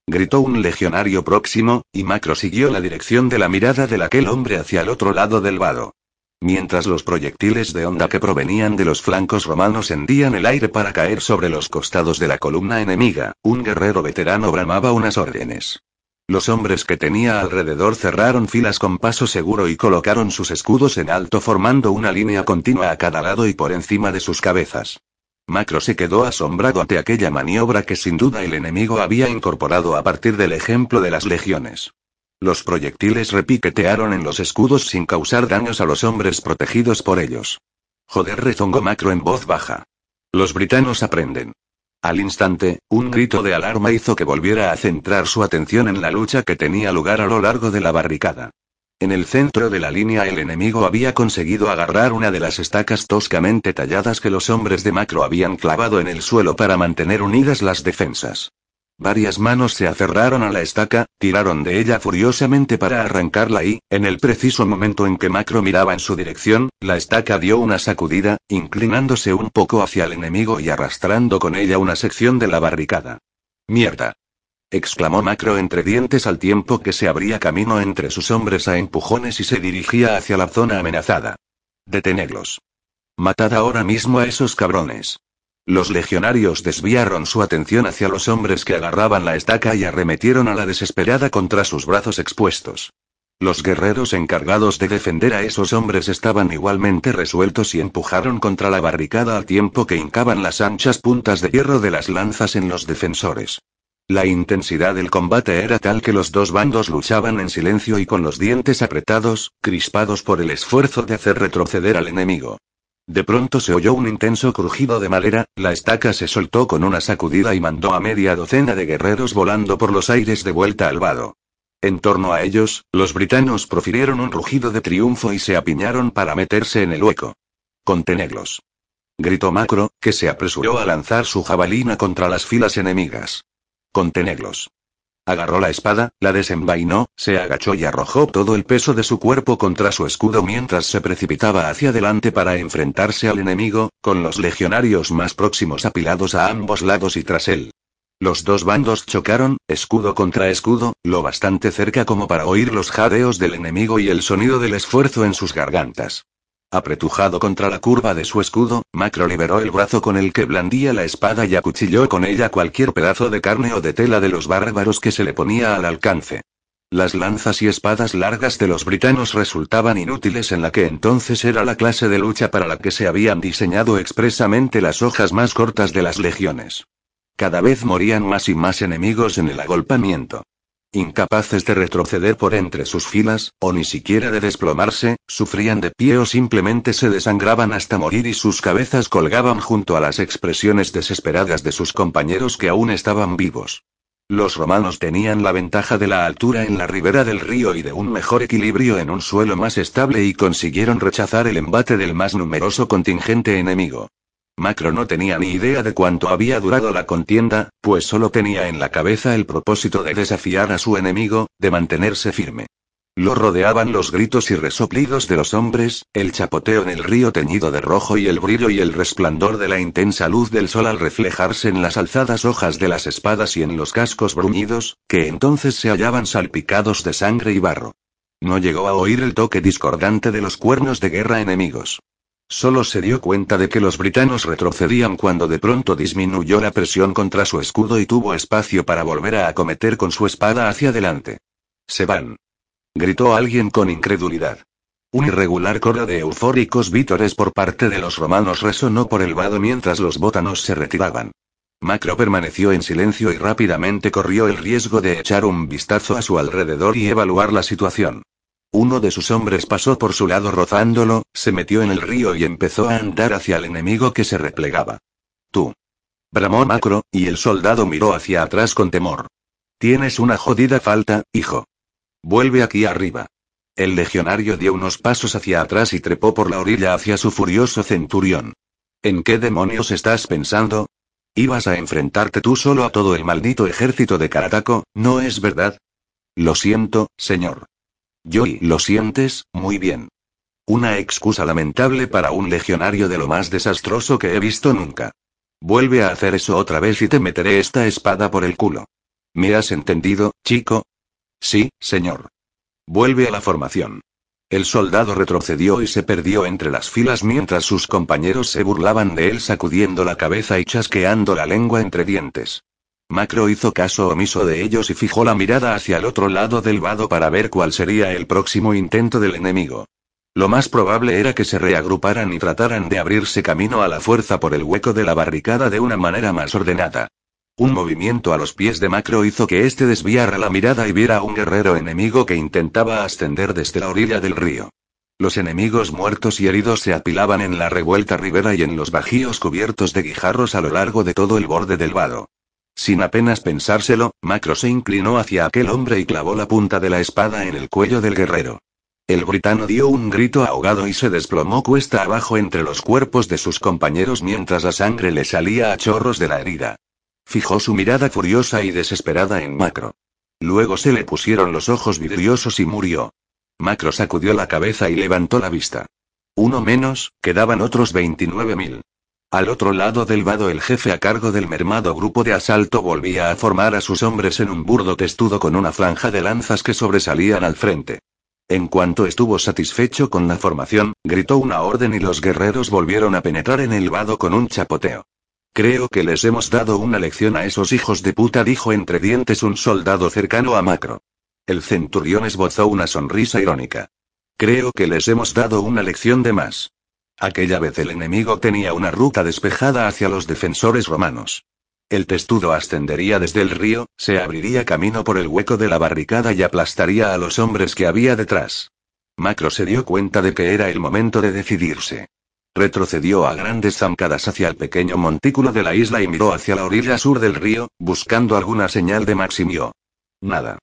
Gritó un legionario próximo, y Macro siguió la dirección de la mirada de aquel hombre hacia el otro lado del vado. Mientras los proyectiles de onda que provenían de los flancos romanos hendían el aire para caer sobre los costados de la columna enemiga, un guerrero veterano bramaba unas órdenes. Los hombres que tenía alrededor cerraron filas con paso seguro y colocaron sus escudos en alto formando una línea continua a cada lado y por encima de sus cabezas. Macro se quedó asombrado ante aquella maniobra que sin duda el enemigo había incorporado a partir del ejemplo de las legiones. Los proyectiles repiquetearon en los escudos sin causar daños a los hombres protegidos por ellos. Joder, rezongó Macro en voz baja. Los britanos aprenden. Al instante, un grito de alarma hizo que volviera a centrar su atención en la lucha que tenía lugar a lo largo de la barricada. En el centro de la línea el enemigo había conseguido agarrar una de las estacas toscamente talladas que los hombres de Macro habían clavado en el suelo para mantener unidas las defensas. Varias manos se aferraron a la estaca, tiraron de ella furiosamente para arrancarla y, en el preciso momento en que Macro miraba en su dirección, la estaca dio una sacudida, inclinándose un poco hacia el enemigo y arrastrando con ella una sección de la barricada. ¡Mierda! exclamó Macro entre dientes al tiempo que se abría camino entre sus hombres a empujones y se dirigía hacia la zona amenazada. Detenedlos. Matad ahora mismo a esos cabrones. Los legionarios desviaron su atención hacia los hombres que agarraban la estaca y arremetieron a la desesperada contra sus brazos expuestos. Los guerreros encargados de defender a esos hombres estaban igualmente resueltos y empujaron contra la barricada al tiempo que hincaban las anchas puntas de hierro de las lanzas en los defensores. La intensidad del combate era tal que los dos bandos luchaban en silencio y con los dientes apretados, crispados por el esfuerzo de hacer retroceder al enemigo. De pronto se oyó un intenso crujido de madera, la estaca se soltó con una sacudida y mandó a media docena de guerreros volando por los aires de vuelta al vado. En torno a ellos, los britanos profirieron un rugido de triunfo y se apiñaron para meterse en el hueco. Contenedlos. Gritó Macro, que se apresuró a lanzar su jabalina contra las filas enemigas. Contenedlos. Agarró la espada, la desenvainó, se agachó y arrojó todo el peso de su cuerpo contra su escudo mientras se precipitaba hacia adelante para enfrentarse al enemigo, con los legionarios más próximos apilados a ambos lados y tras él. Los dos bandos chocaron, escudo contra escudo, lo bastante cerca como para oír los jadeos del enemigo y el sonido del esfuerzo en sus gargantas. Apretujado contra la curva de su escudo, Macro liberó el brazo con el que blandía la espada y acuchilló con ella cualquier pedazo de carne o de tela de los bárbaros que se le ponía al alcance. Las lanzas y espadas largas de los britanos resultaban inútiles en la que entonces era la clase de lucha para la que se habían diseñado expresamente las hojas más cortas de las legiones. Cada vez morían más y más enemigos en el agolpamiento. Incapaces de retroceder por entre sus filas, o ni siquiera de desplomarse, sufrían de pie o simplemente se desangraban hasta morir y sus cabezas colgaban junto a las expresiones desesperadas de sus compañeros que aún estaban vivos. Los romanos tenían la ventaja de la altura en la ribera del río y de un mejor equilibrio en un suelo más estable y consiguieron rechazar el embate del más numeroso contingente enemigo. Macro no tenía ni idea de cuánto había durado la contienda, pues solo tenía en la cabeza el propósito de desafiar a su enemigo, de mantenerse firme. Lo rodeaban los gritos y resoplidos de los hombres, el chapoteo en el río teñido de rojo y el brillo y el resplandor de la intensa luz del sol al reflejarse en las alzadas hojas de las espadas y en los cascos bruñidos, que entonces se hallaban salpicados de sangre y barro. No llegó a oír el toque discordante de los cuernos de guerra enemigos. Solo se dio cuenta de que los britanos retrocedían cuando de pronto disminuyó la presión contra su escudo y tuvo espacio para volver a acometer con su espada hacia adelante. Se van. Gritó alguien con incredulidad. Un irregular coro de eufóricos vítores por parte de los romanos resonó por el vado mientras los bótanos se retiraban. Macro permaneció en silencio y rápidamente corrió el riesgo de echar un vistazo a su alrededor y evaluar la situación. Uno de sus hombres pasó por su lado rozándolo, se metió en el río y empezó a andar hacia el enemigo que se replegaba. Tú. Bramó Macro, y el soldado miró hacia atrás con temor. Tienes una jodida falta, hijo. Vuelve aquí arriba. El legionario dio unos pasos hacia atrás y trepó por la orilla hacia su furioso centurión. ¿En qué demonios estás pensando? Ibas a enfrentarte tú solo a todo el maldito ejército de Karataco, ¿no es verdad? Lo siento, señor. Joy, ¿lo sientes? Muy bien. Una excusa lamentable para un legionario de lo más desastroso que he visto nunca. Vuelve a hacer eso otra vez y te meteré esta espada por el culo. ¿Me has entendido, chico? Sí, señor. Vuelve a la formación. El soldado retrocedió y se perdió entre las filas mientras sus compañeros se burlaban de él sacudiendo la cabeza y chasqueando la lengua entre dientes. Macro hizo caso omiso de ellos y fijó la mirada hacia el otro lado del vado para ver cuál sería el próximo intento del enemigo. Lo más probable era que se reagruparan y trataran de abrirse camino a la fuerza por el hueco de la barricada de una manera más ordenada. Un movimiento a los pies de Macro hizo que éste desviara la mirada y viera a un guerrero enemigo que intentaba ascender desde la orilla del río. Los enemigos muertos y heridos se apilaban en la revuelta ribera y en los bajíos cubiertos de guijarros a lo largo de todo el borde del vado. Sin apenas pensárselo, Macro se inclinó hacia aquel hombre y clavó la punta de la espada en el cuello del guerrero. El britano dio un grito ahogado y se desplomó cuesta abajo entre los cuerpos de sus compañeros mientras la sangre le salía a chorros de la herida. Fijó su mirada furiosa y desesperada en Macro. Luego se le pusieron los ojos vidriosos y murió. Macro sacudió la cabeza y levantó la vista. Uno menos, quedaban otros 29.000. Al otro lado del vado el jefe a cargo del mermado grupo de asalto volvía a formar a sus hombres en un burdo testudo con una franja de lanzas que sobresalían al frente. En cuanto estuvo satisfecho con la formación, gritó una orden y los guerreros volvieron a penetrar en el vado con un chapoteo. Creo que les hemos dado una lección a esos hijos de puta, dijo entre dientes un soldado cercano a Macro. El centurión esbozó una sonrisa irónica. Creo que les hemos dado una lección de más. Aquella vez el enemigo tenía una ruta despejada hacia los defensores romanos. El testudo ascendería desde el río, se abriría camino por el hueco de la barricada y aplastaría a los hombres que había detrás. Macro se dio cuenta de que era el momento de decidirse. Retrocedió a grandes zancadas hacia el pequeño montículo de la isla y miró hacia la orilla sur del río, buscando alguna señal de Maximio. Nada.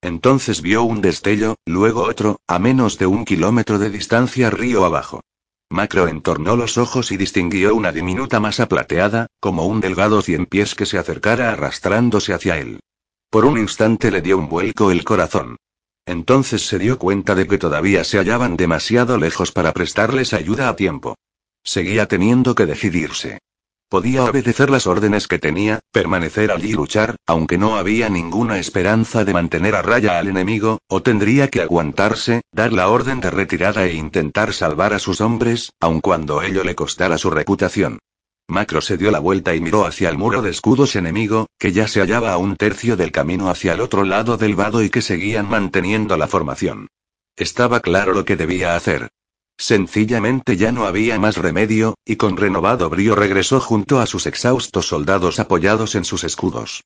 Entonces vio un destello, luego otro, a menos de un kilómetro de distancia río abajo. Macro entornó los ojos y distinguió una diminuta masa plateada, como un delgado cien pies que se acercara arrastrándose hacia él. Por un instante le dio un vuelco el corazón. Entonces se dio cuenta de que todavía se hallaban demasiado lejos para prestarles ayuda a tiempo. Seguía teniendo que decidirse. Podía obedecer las órdenes que tenía, permanecer allí y luchar, aunque no había ninguna esperanza de mantener a raya al enemigo, o tendría que aguantarse, dar la orden de retirada e intentar salvar a sus hombres, aun cuando ello le costara su reputación. Macro se dio la vuelta y miró hacia el muro de escudos enemigo, que ya se hallaba a un tercio del camino hacia el otro lado del vado y que seguían manteniendo la formación. Estaba claro lo que debía hacer. Sencillamente ya no había más remedio, y con renovado brío regresó junto a sus exhaustos soldados apoyados en sus escudos.